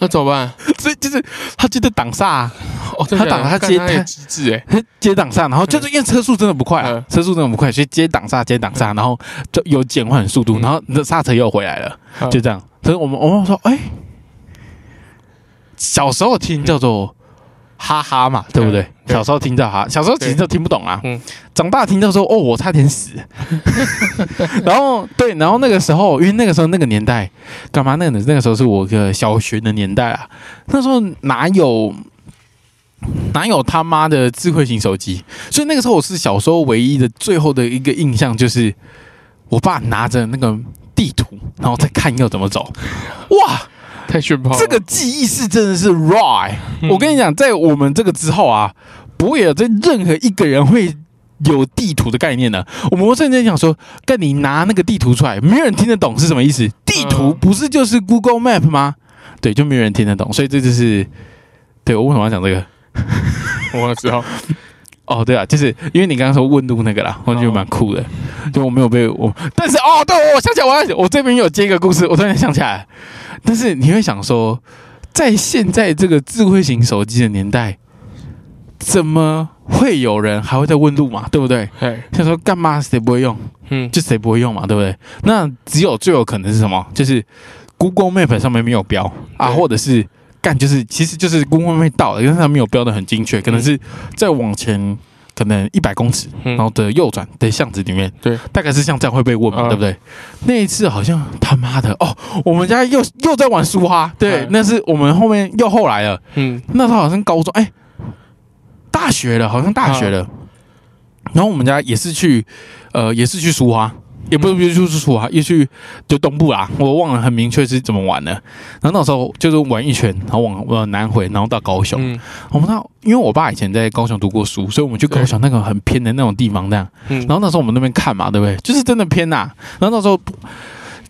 那怎么办？所以就是他接的挡煞、啊，哦，他挡他接他机智哎，他 接挡煞，然后就是因为车速真的不快啊嗯，车速真的不快，所以接挡煞接挡煞，然后就有减缓速度，嗯。然后那刹车又回来了，嗯。就这样。所以我们我们说，哎，小时候听叫做哈哈嘛，对不对？小时候听到哈，小时候其实都听不懂啊。嗯长大听到说，哦，我差点死。然后对，然后那个时候，因为那个时候那个年代，干嘛？那个那个时候是我个小学的年代啊，那时候哪有哪有他妈的智慧型手机？所以那个时候我是小时候唯一的最后的一个印象就是，我爸拿着那个地图，然后再看要怎么走。哇，太炫炮了。这个记忆是真的是 raw 欸、嗯我跟你讲，在我们这个之后啊，不会有这任何一个人会有地图的概念的。我们甚至想说，跟你拿那个地图出来，没有人听得懂是什么意思。地图嗯不是就是 Google Map 吗？对，就没有人听得懂，所以这就是对我为什么要讲这个。我知道，哦，对啊，就是因为你刚刚说问路那个啦，我觉得蛮酷的。就我没有被我，但是哦，对，我想起来，我要我这边有接一个故事，我突然想起来。但是你会想说，在现在这个智慧型手机的年代，怎么会有人还会在问路嘛？对不对？哎，想说干嘛谁不会用，嗯，就谁不会用嘛，对不对？那只有最有可能是什么？就是 Google Map 上面没有标啊，或者是干就是其实就是 Google Map 到了，但是它没有标的很精确，可能是再往前可能一百公尺，嗯。然后的右转的巷子里面，对，大概是像这样会被问嘛，嗯。对不对？那一次好像他妈的哦，我们家又又在玩苏哈，对，嗯。那是我们后面又后来了，嗯，那时候好像高中，哎，大学了，好像大学了。然后我们家也是去，呃，也是去苏花，也不是不是去苏花，也去就东部啦，我忘了很明确是怎么玩的。然后那时候就是玩一圈，然后往往南回，然后到高雄。嗯我们到，因为我爸以前在高雄读过书，所以我们去高雄那个很偏的那种地方，这样。嗯，然后那时候我们那边看嘛，对不对？就是真的偏呐、然后那时候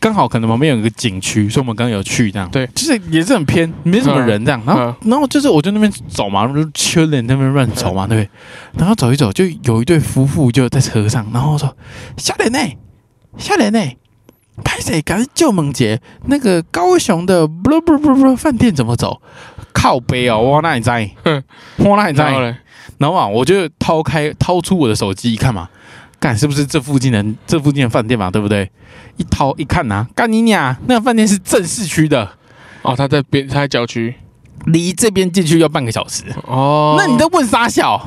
刚好可能旁边有一个景区，所以我们刚刚有去这样。对就是也是很偏，没什么人这样。然后，然后就是我就那边走嘛，就缺人那边乱走嘛，对不对？然后走一走，就有一对夫妇就在车上，然后说：“小莲呢？小莲呢？”拍谁赶救猛杰那个高雄的不不不不饭店怎么走？靠背哦，我那里在？哼 我那里在然？后啊，我就掏开掏出我的手机一看嘛，干是不是这附近的这附近的饭店嘛，对不对？一掏一看呐、干你娘！那个饭店是正市区的，哦，他在边，他在郊区，离这边进去要半个小时。哦，那你在问傻小？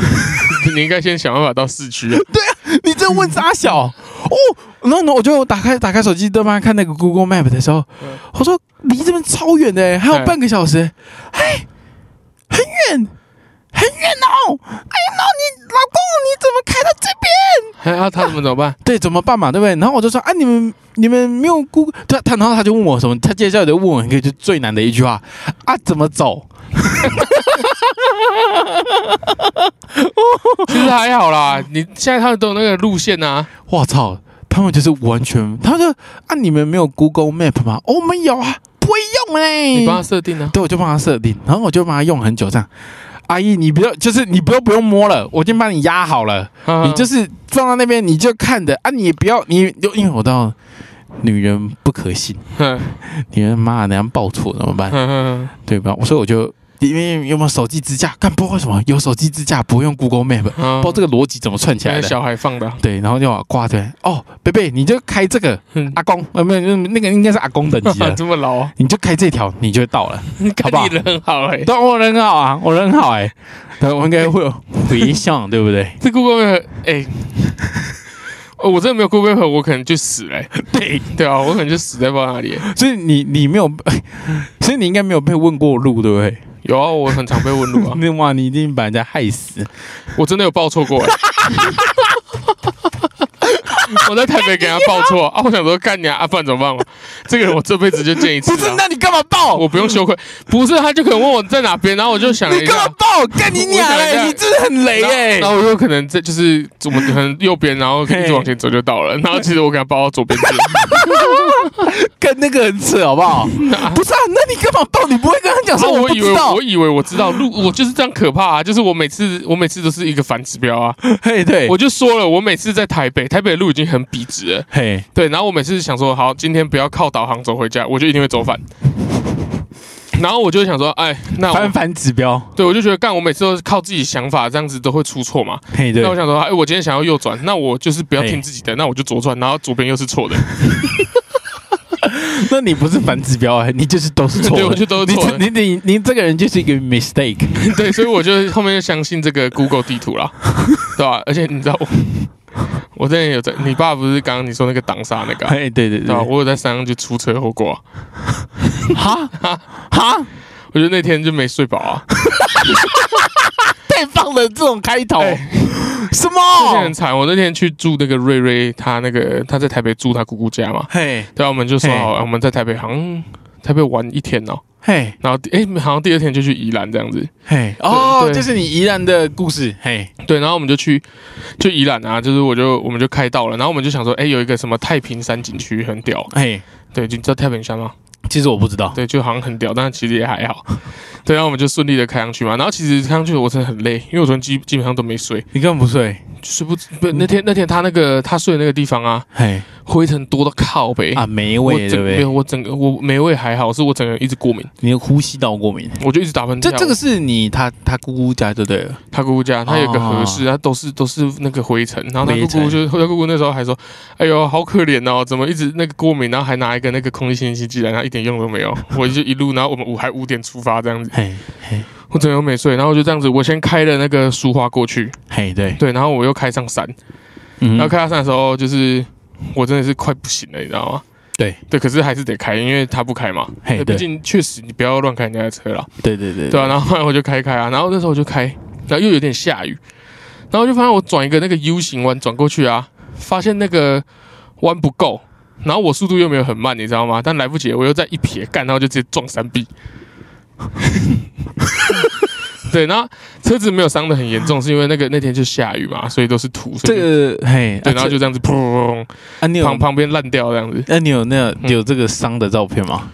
你应该先想办法到市区啊，你在问傻小？哦，然后呢，我就打开打开手机，对方看那个 Google Map 的时候嗯，我说离这边超远的，还有嗯半个小时，哎，很远，很远哦！哎呀，那你老公你怎么开到这边？还要他怎么怎么办？对，怎么办嘛，对不对？然后我就说啊，你们你们没有 Google，他他然后他就问我什么，他接下来就问我一个就最难的一句话啊，怎么走？其实还好啦，你现在他们都有那个路线啊，我操，他们就是完全，他们就啊，你们没有 Google Map 吗？哦，我们有啊，不会用嘞。你帮他设定啊？对，我就帮他设定，然后我就帮他用很久，这样。阿姨，你不要，就是你不用不用摸了，我已经帮你压好了，啊你就是放到那边你就看着啊，你也不要你，因为我知道女人不可信，哼女人妈那样报错怎么办？嗯对吧？所以我就因为有没有手机支架？干不知道为什么有手机支架不用 Google Map，不知嗯，道这个逻辑怎么串起来的。小孩放的。啊，对，然后就把挂对哦，贝贝你就开这个嗯。阿公，呃，没有那个应该是阿公等级的，这么老。啊，你就开这条你就到了。好不好？看你人很好哎。对，我人很好啊，我人很好哎、对，我应该会有回向，对不对？这 Google Map 哎，哦我真的没有 Google Map，我可能就死了欸。对，对啊，我可能就死在不知道哪里欸。所以你你没有，所以你应该没有被问过路，对不对？有啊，我很常被问路啊，那哇，你一定把人家害死。我真的有报错过欸。我在台北给他报错啊，我想说干你啊，啊不然怎么办嘛？这个人我这辈子就见一次不是，啊，那你干嘛报？我不用羞愧。不是，他就可能问我在哪边，然后我就想了一下你干嘛，报？干你娘嘞！你真的很雷哎、然后我有可能这就是我们可能右边，然后一直往前走就到了，然后其实我给他报到左边去。跟那个人扯，好不好？不是啊，那你干嘛报？你不会跟他讲说我以为我？以为我知道路，我就是这样可怕啊！就是我每次我每次都是一个反指标啊！嘿，对，我就说了，我每次在台北，台北的路已经很笔直了，嘿，对。然后我每次想说，好，今天不要靠导航走回家，我就一定会走反。然后我就想说，哎，那我反反指标，对我就觉得干，我每次都是靠自己想法，这样子都会出错嘛。嘿，对那我，想说，哎，我今天想要右转，那我就是不要听自己的，那我就左转，然后左边又是错的。那你不是反指标哎，你就是都是错的，对我就都是错的你你你你这个人就是一个 mistake，对，所以我就后面就相信这个 Google 地图了，对吧、而且你知道我，我之前有在，你爸不是刚刚你说那个挡煞那个、啊，嘿，对对对、对，我有在山上就出车祸过、啊，哈？哈，我觉得那天就没睡饱啊，太棒了，这种开头，哎。什那天么很？惨。我那天去住那个瑞瑞，他那个他在台北住他姑姑家嘛，嘿，对啊，我们就说好，我们在台北好像台北玩一天哦，嘿，然后第哎、好像第二天就去宜兰这样子，嘿，哦，对就是你宜兰的故事，嘿，对，然后我们就去就宜兰啊，就是我就我们就开到了，然后我们就想说，哎、有一个什么太平山景区很屌，嘿，对，你知道太平山吗？其实我不知道，对，就好像很屌，但其实也还好。对，然后我们就顺利的开上去嘛。然后其实开上去我真的很累，因为我昨天基基本上都没睡，你根本不睡，睡不不那天那天他那个他睡的那个地方啊，嘿，灰尘多到靠北。啊，霉味，对不对？我整个我霉味还好，是我整个人一直过敏，你呼吸道过敏，我就一直打喷嚏啊。这这个是你他他姑姑家就对了，他姑姑家，他有个合适，他都是都是那个灰尘。然后他姑姑就他姑姑那时候还说：“哎呦，好可怜哦，怎么一直那个过敏，然后还拿一个那个空气清新剂来，然后一点用都没有。”我就一路，然后我们五还五点出发这样子，嘿，嘿，我整个都没睡，然后我就这样子，我先开了那个书花过去，嘿，对，对，然后我又开上山，嗯然后开上山的时候，就是我真的是快不行了，你知道吗？对对，可是还是得开，因为他不开嘛。嘿对毕竟确实你不要乱开人家的车了。对对对对啊，然后后来我就开开啊，然后那时候我就开，然后又有点下雨，然后我就发现我转一个那个 U 型弯转过去啊，发现那个弯不够，然后我速度又没有很慢，你知道吗？但来不及，我又再一撇干，然后就直接撞山壁。对，然后车子没有伤的很严重，是因为那个那天就下雨嘛，所以都是土，所这个嘿，对，啊然后就这样子砰砰啊，你旁旁边烂掉这样子，那你有那嗯有这个伤的照片吗？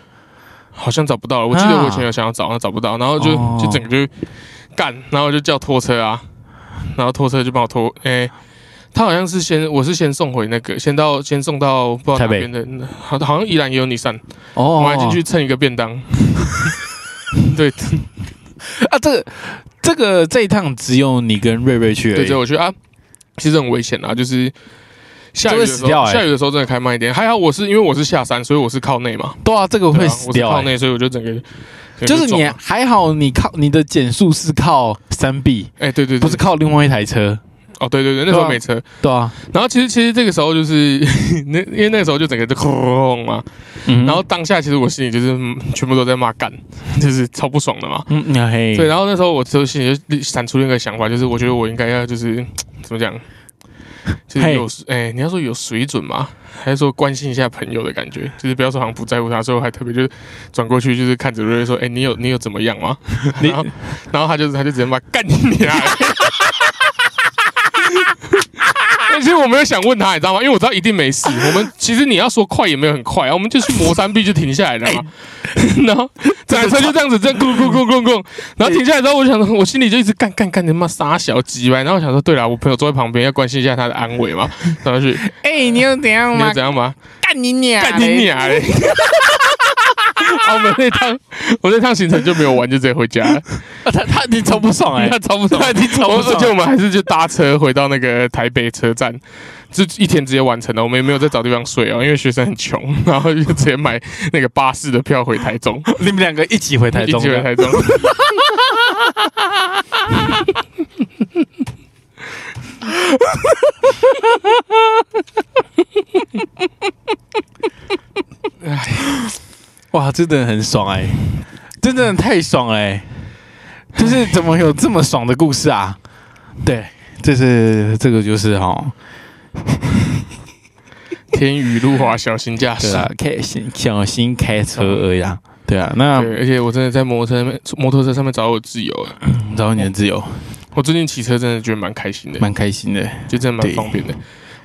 好像找不到了。我记得我以前有想要找，那找不到，然后就哦就整个就干，然后就叫拖车啊，然后拖车就帮我拖，哎、他好像是先，我是先送回那个，先到先送到不知道哪台北边的，好好像依然也有你上，哦我们还进去蹭一个便当。对。啊，这个这个这一趟只有你跟瑞瑞去而对，我觉得啊，其实很危险啊，就是下雨的时候，下雨的时候真的开慢一点。还好我是因为我是下山，所以我是靠内嘛，对啊，这个会死掉欸。我是靠内，所以我就整个就是你还好，你靠你的减速是靠山壁，哎，对对对，不是靠另外一台车，哦，对对对，那时候没车。对啊。然后其实其实这个时候就是 那因为那个时候就整个就轰嘛，嗯。然后当下其实我心里就是嗯全部都在骂干，就是超不爽的嘛。嗯，对，然后那时候我就心里就闪出一个想法，就是我觉得我应该要就是 怎么讲，就是有哎、你要说有水准嘛，还是说关心一下朋友的感觉，就是不要说好像不在乎他，所以我还特别就是转过去就是看着瑞瑞说，哎、你有你有怎么样吗？你然后然后他就他就直接骂干你娘！其实我我没有想问他，你知道吗？因为我知道一定没事。我们其实你要说快也没有很快啊，我们就去磨山壁就停下来了嘛。然后这台车就这样子这样咕咕咕咕咕，然后停下来之后，我想我心里就一直干干干，你妈傻小鸡歪。然后我想说，对了，我朋友坐在旁边要关心一下他的安危嘛。然后去，哎，你又怎样吗你又？怎样吗？干你娘！干你！娘 嘞！澳门那趟，我那趟行程就没有玩，就直接回家了。他他你超不爽哎 他，超不爽，他一定超不而且我爽。们还是就搭车回到那个台北车站，就一天直接完成了。我们也没有再找地方睡哦，因为学生很穷，然后就直接买那个巴士的票回台中，你们两个一起回台中一起回台中。哇，真的很爽哎，真的太爽了哎！就是怎么有这么爽的故事啊？对，这是这个就是哈，天雨路滑，小心驾驶。对啊，开心小心开车而已啊。对啊，那对，而且我真的在摩托车摩托车上面找我自由了。找到你的自由，我最近骑车真的觉得蛮开心的，蛮开心的。就真的蛮方便的。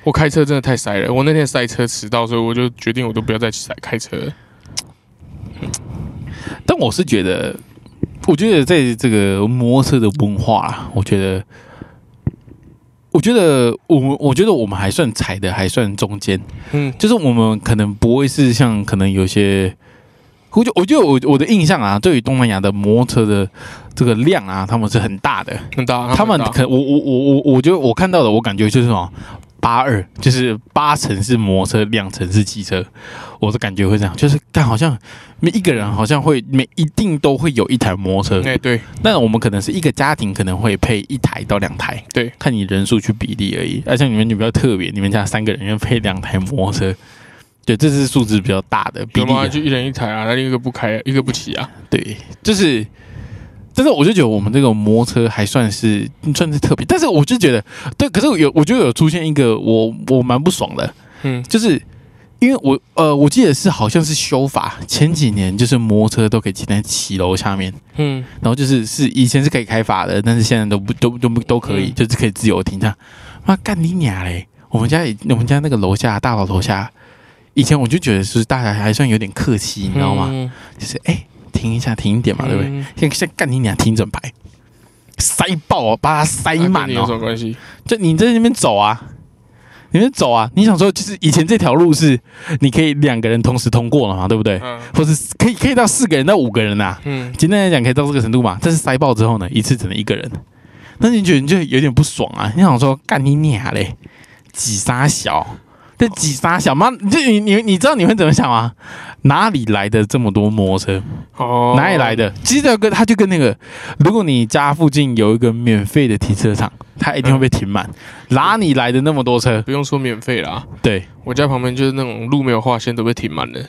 我开车真的太塞了，我那天塞车迟到，所以我就决定我都不要再塞开车了。但我是觉得，我觉得在这个摩托车的文化啊，我觉得，我觉得我们，我觉得我们还算踩的还算中间，嗯，就是我们可能不会是像可能有些，我就我觉得我我的印象啊，对于东南亚的摩托车的这个量啊，他们是很大的，很大，他们可我我我我我觉得我看到的，我感觉就是什么八二，就是八成是摩托车，两成是汽车。我的感觉会这样，就是但好像每一个人好像会每一定都会有一台摩托车。哎、对那我们可能是一个家庭可能会配一台到两台，对，看你人数去比例而已。而且你们就比较特别，你们家三个人要配两台摩托车。对，这是数字比较大的比有吗？就一人一台啊，那另一个不开，一个不骑啊。对，就是，但是我就觉得我们这个摩托车还算是算是特别，但是我就觉得，对，可是有我觉得有出现一个我我蛮不爽的，嗯，就是因为我呃我记得是好像是修法，前几年就是摩托车都可以停在骑楼下面，嗯，然后就是是以前是可以开法的，但是现在都不都都不都可以，嗯就是可以自由停这样。妈干你娘嘞！我们家以我们家那个楼下大楼楼下，以前我就觉得是大家还算有点客气，你知道吗？嗯？就是哎、停一下，停一点嘛，对不对？嗯现在现干你俩停整排，塞爆哦，把它塞满那跟你有什哦。么关系？就你在那边走啊，你们走啊。你想说，就是以前这条路是你可以两个人同时通过了嘛，对不对？嗯或是可以可以到四个人到五个人呐、啊。嗯，简单来讲，可以到这个程度嘛。但是塞爆之后呢，一次只能一个人，那你觉得你就有点不爽啊？你想说干你俩嘞，挤沙小，这挤沙小妈，就你你你知道你会怎么想吗？哪里来的这么多摩托车？哦，哪里来？的？其实这跟他就跟那个，如果你家附近有一个免费的停车场，它一定会被停满。哪里来的那么多车？不用说免费啦，对我家旁边就是那种路没有划线都被停满了，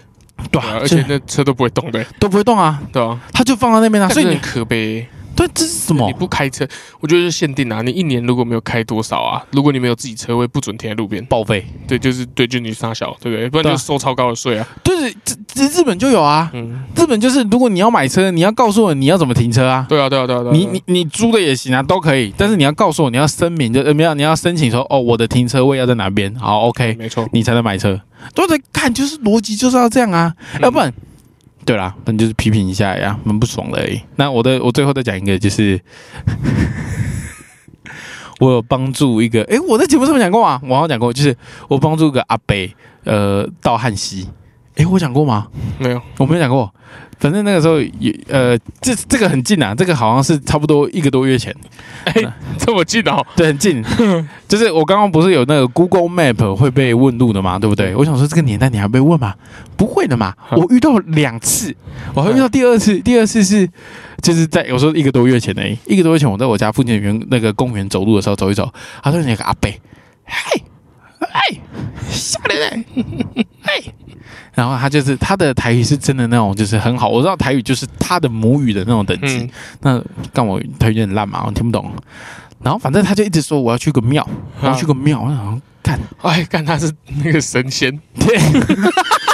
对啊，对啊，而而且且那车都不会动的，都不会动啊，对啊，它就放在那边啊。所以你可悲。对这是什么你？不开车，我觉得是限定啊。你一年如果没有开多少啊，如果你没有自己车位，不准停在路边。报废？对，就是对，就你杀小，对不对？不然就收超高的税啊。就是这这日本就有啊，嗯，日本就是如果你要买车，你要告诉我你要怎么停车啊。对啊，对啊，对啊，对啊。你你你租的也行啊，都可以，但是你要告诉我，你要声明就呃没有，你要申请说哦，我的停车位要在哪边，好，OK，没错，你才能买车。都在看，就是逻辑就是要这样啊，嗯要不然，对啦，那你就是批评一下呀，蛮不爽的而已。那我的我最后再讲一个，就是 我有帮助一个，诶，我在节目上面讲过啊？我好像讲过，就是我帮助一个阿北，呃，到汉溪。诶，我讲过吗？没有。我没有讲过。反正那个时候也呃，这这个很近啊，这个好像是差不多一个多月前，这么近哦？对，很近。就是我刚刚不是有那个 Google Map 会被问路的嘛，对不对？我想说这个年代你还被问吗？不会的嘛。嗯我遇到两次，我还遇到第二次，第二次是就是在我说一个多月前的，一个多月前我在我家附近的园那个公园走路的时候走一走，他说那个阿伯，嗨，哎，下来嘞，哎。然后他就是他的台语是真的那种，就是很好。我知道台语就是他的母语的那种等级，嗯，那干我台语有点烂嘛，我听不懂。然后反正他就一直说我要去个庙，我要去个庙。我想说干，哎，看他是那个神仙，对，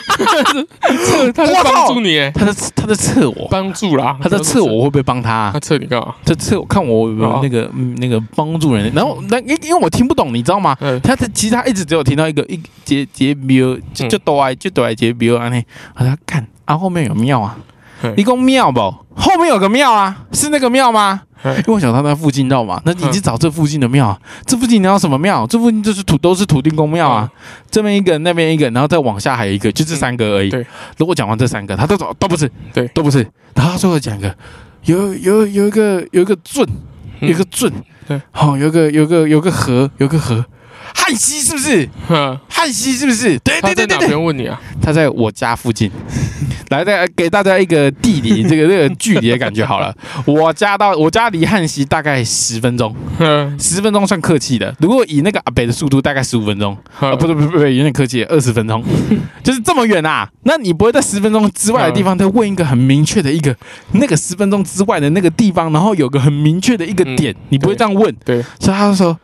测他在帮助你，哎，他在他在测我，帮助啦，他在测我，会不会帮他他？测你干嘛？他测我看我有没有那个嗯那个帮助人，然后那因因为我听不懂，你知道吗？他，他其实他一直只有听到一个一节节标，就嗯就多爱就多爱节标安尼，他说看啊后面有庙啊嗯，一共庙不？后面有个庙啊，是那个庙吗？嗯。因为我想到那附近道嘛，那你去找这附近的庙。啊，这附近你要什么庙？这附近就是土都是土地公庙啊，这边一个那边一个，然后再往下还有一个，就这三个而已。对，如果讲完这三个，他都找都不是，对。都不是，然后最后讲一个，有有有一个有一个圳，有一个圳，嗯对，好、有个有个有个河，有个河，汉溪是不是？哼汉溪是不是？对他在哪对。对对对，边问你啊？他在我家附近。来，再给大家一个地理这个这个距离的感觉好了。我家到我家离汉溪大概十分钟，哼十分钟算客气的。如果以那个阿北的速度，大概十五分钟。啊，不是不是不是，有点客气，二十分钟，就是这么远啊？那你不会在十分钟之外的地方再问一个很明确的一个那个十分钟之外的那个地方，然后有个很明确的一个点，你不会这样问？对，所以他就说，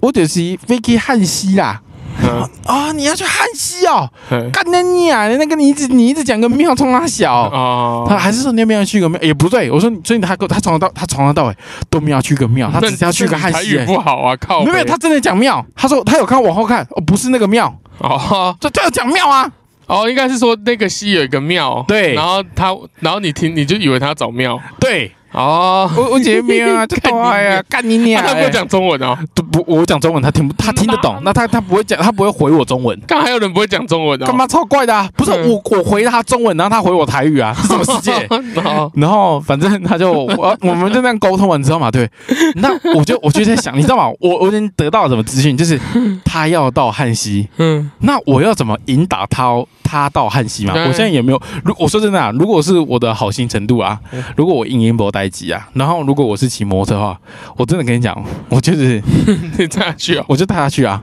我就是飞去汉溪啦。嗯啊、你要去汉溪哦？干那你啊！那个你一直你一直讲个庙冲他小，哦，他还是说你要不要去个庙？也不对，我说你所以他他从头到他从头到尾都没有去个庙，他只是要去个汉溪、台语欸。不好啊，靠，没有，他真的讲庙。他说他有看往后看，哦，不是那个庙，哦这他要讲庙啊。哦，应该是说那个溪有一个庙，对然后他，然后你听你就以为他找庙，对，哦，我我姐庙啊，这多爱啊，干你娘他不会讲中文哦，都不，我讲中文他听不，他听得懂，那他他不会讲，他不会回我中文。刚还有人不会讲中文哦，干嘛超怪的、啊？不是嗯。我，我回他中文，然后他回我台语啊，是什么世界？哦。然后反正他就我 我们就那样沟通完，你知道吗？对，那我就我就在想，你知道吗？我我已经得到了什么资讯，就是他要到汉西，嗯。那我要怎么引导他他到汉西嘛？我现在也没有，如我说真的啊，如果是我的好心程度啊嗯，如果我硬音波待机啊，然后如果我是骑摩托车的话，我真的跟你讲，我就是 你带他去啊，我就带他去啊，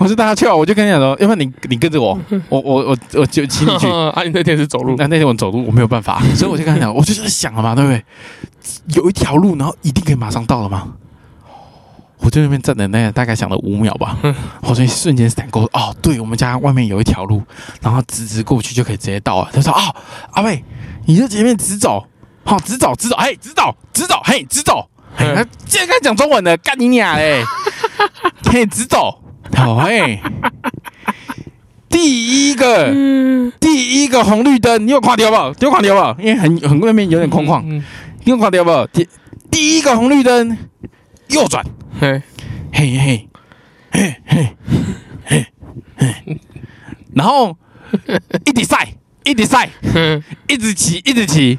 我就带他去啊，我就跟你讲说，要不然你你跟着我，我我我我就骑你去。啊，你那天是走路那那天我走路我没有办法，所以我就跟他讲，我就是想了嘛，对不对？有一条路，然后一定可以马上到了吗？我在那边站的那大概想了五秒吧，我就瞬间闪过，哦，对我们家外面有一条路，然后直直过去就可以直接到了。他说，哦，阿伟，你在前面直走，好、直走直走，嘿，直走直走，嘿，直走。嘿，竟然跟他讲中文的，干你娘嘞！嘿，直走，好嘿。第一个，第一个红绿灯，你有看到不？你有看到不？因为很很外面有点空旷，嗯，你有看到不？第第一个红绿灯，右转，嘿，嘿嘿嘿嘿嘿嘿，然后一直赛，一直赛，哼一直骑，一直骑，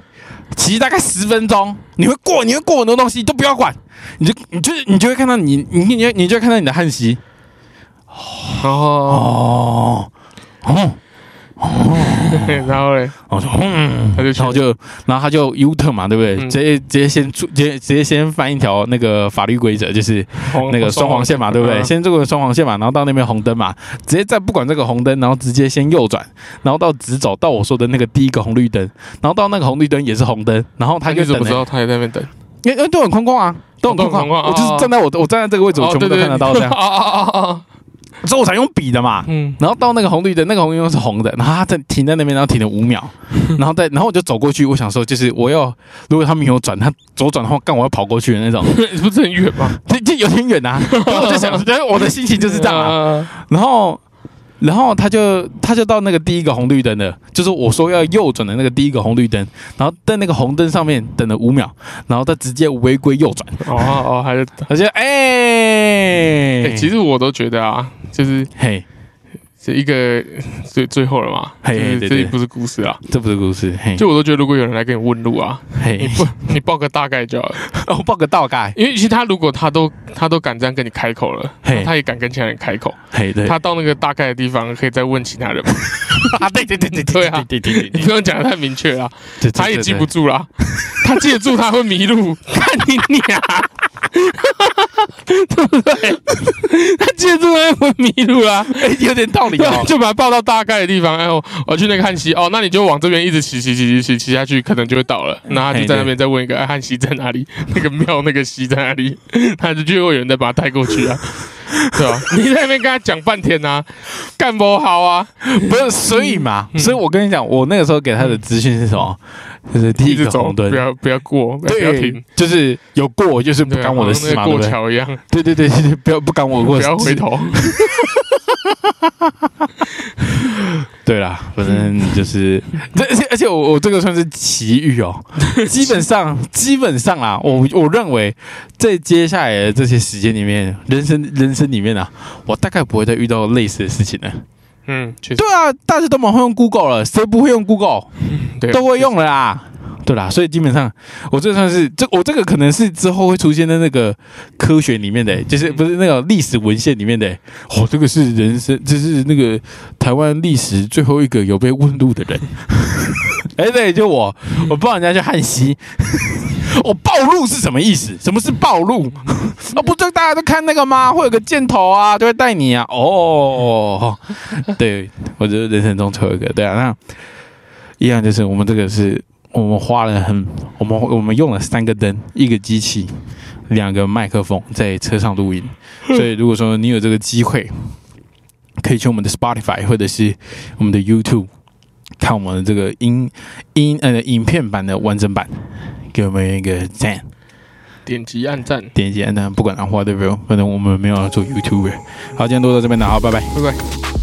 骑大概十分钟，你会过，你会过很多东西，都不要管，你就你就是你就会看到你你你你就会看到你的汉西哦，哦。哦。然后嘞，我说嗯，他就然后就，然后他就 U turn 嘛，对不对？嗯。直接直接先出，直接直接先翻一条那个法律规则，就是那个双黄线嘛，对不对？嗯。先做个双黄线嘛，然后到那边红灯嘛，直接再不管这个红灯，然后直接先右转，然后到直走到我说的那个第一个红绿灯，然后到那个红绿灯也是红灯，然后他他就等了，你怎么知道他也在那边等？因为因为都很空旷啊，都很空旷，我就是哦站在我我站在这个位置，我全部都看得到这样，啊啊啊啊！所以我才用笔的嘛。嗯，然后到那个红绿灯，那个红绿灯是红的，然后他在停在那边，然后停了五秒，然后再然后我就走过去，我想说就是我要如果他没有转，他左转的话，干我要跑过去的那种，不是很远吗？这这有点远啊。然后我就想，觉得我的心情就是这样啊。啊。然后然后他就他就到那个第一个红绿灯了，就是我说要右转的那个第一个红绿灯，然后在那个红灯上面等了五秒，然后他直接违规右转，哦哦，还是而且哎，哎，其实我都觉得啊，就是嘿，这一个最最后了嘛，嘿就是对对这不是故事啊，这不是故事，嘿，就我都觉得如果有人来跟你问路啊，你嘿，不你报个大概就好了，哦报个大概，因为其实他如果他都他都敢这样跟你开口了嘿，他也敢跟其他人开口，嘿，对，他到那个大概的地方可以再问其他人嘛，啊，对对对对 对啊对对对对你不用讲的太明确了，对，他也记不住啦，他记得住他会迷路，看你俩。对不对？他记得住他会迷路啦，哎，有点道理哦，就把他抱到大概的地方。哎，我我去那个汉溪哦，那你就往这边一直骑骑骑骑骑骑下去，可能就会到了。那他就在那边再问一个，哎，汉溪在哪里？那个庙那个溪在哪里？他就就会有人再把他带过去啊。对吧、你在那边跟他讲半天呐、干不好啊，不是，所以嘛，嗯所以我跟你讲，我那个时候给他的资讯是什么？就是第一个红灯不，要不要过，不要停，，就是有过就是不对啊干我的事嘛，好像那个过对不对？桥一样，对对对对对，不要不干我不过的事，要回头。对啦，反正就是，这而且而且我我这个算是奇遇哦，基本上基本上啊，我我认为在接下来的这些时间里面，人生人生里面啊，我大概不会再遇到类似的事情了。嗯，对啊，大家都蛮会用 Google 了，谁不会用 Google？对啊都会用了啦。对啦，所以基本上我这算是这我这个可能是之后会出现在那个科学里面的，就是不是那个历史文献里面的。哦，这个是人生，这是那个台湾历史最后一个有被问路的人。哎，对，就我，我帮人家去汉西。我 暴露是什么意思？什么是暴露？啊，不就大家都看那个吗？会有个箭头啊，就会带你啊。哦，对，我觉得人生中最后一个，对啊，那一样就是我们这个是我们花了很，我们我们用了三个灯，一个机器，两个麦克风在车上录音。所以如果说你有这个机会，可以去我们的 Spotify 或者是我们的 YouTube 看我们的这个音音呃影片版的完整版，给我们一个赞，点击按赞，点击按赞，不管按话对不对？反正我们没有要做 YouTuber。好，今天都到这边了，好，拜拜。拜拜。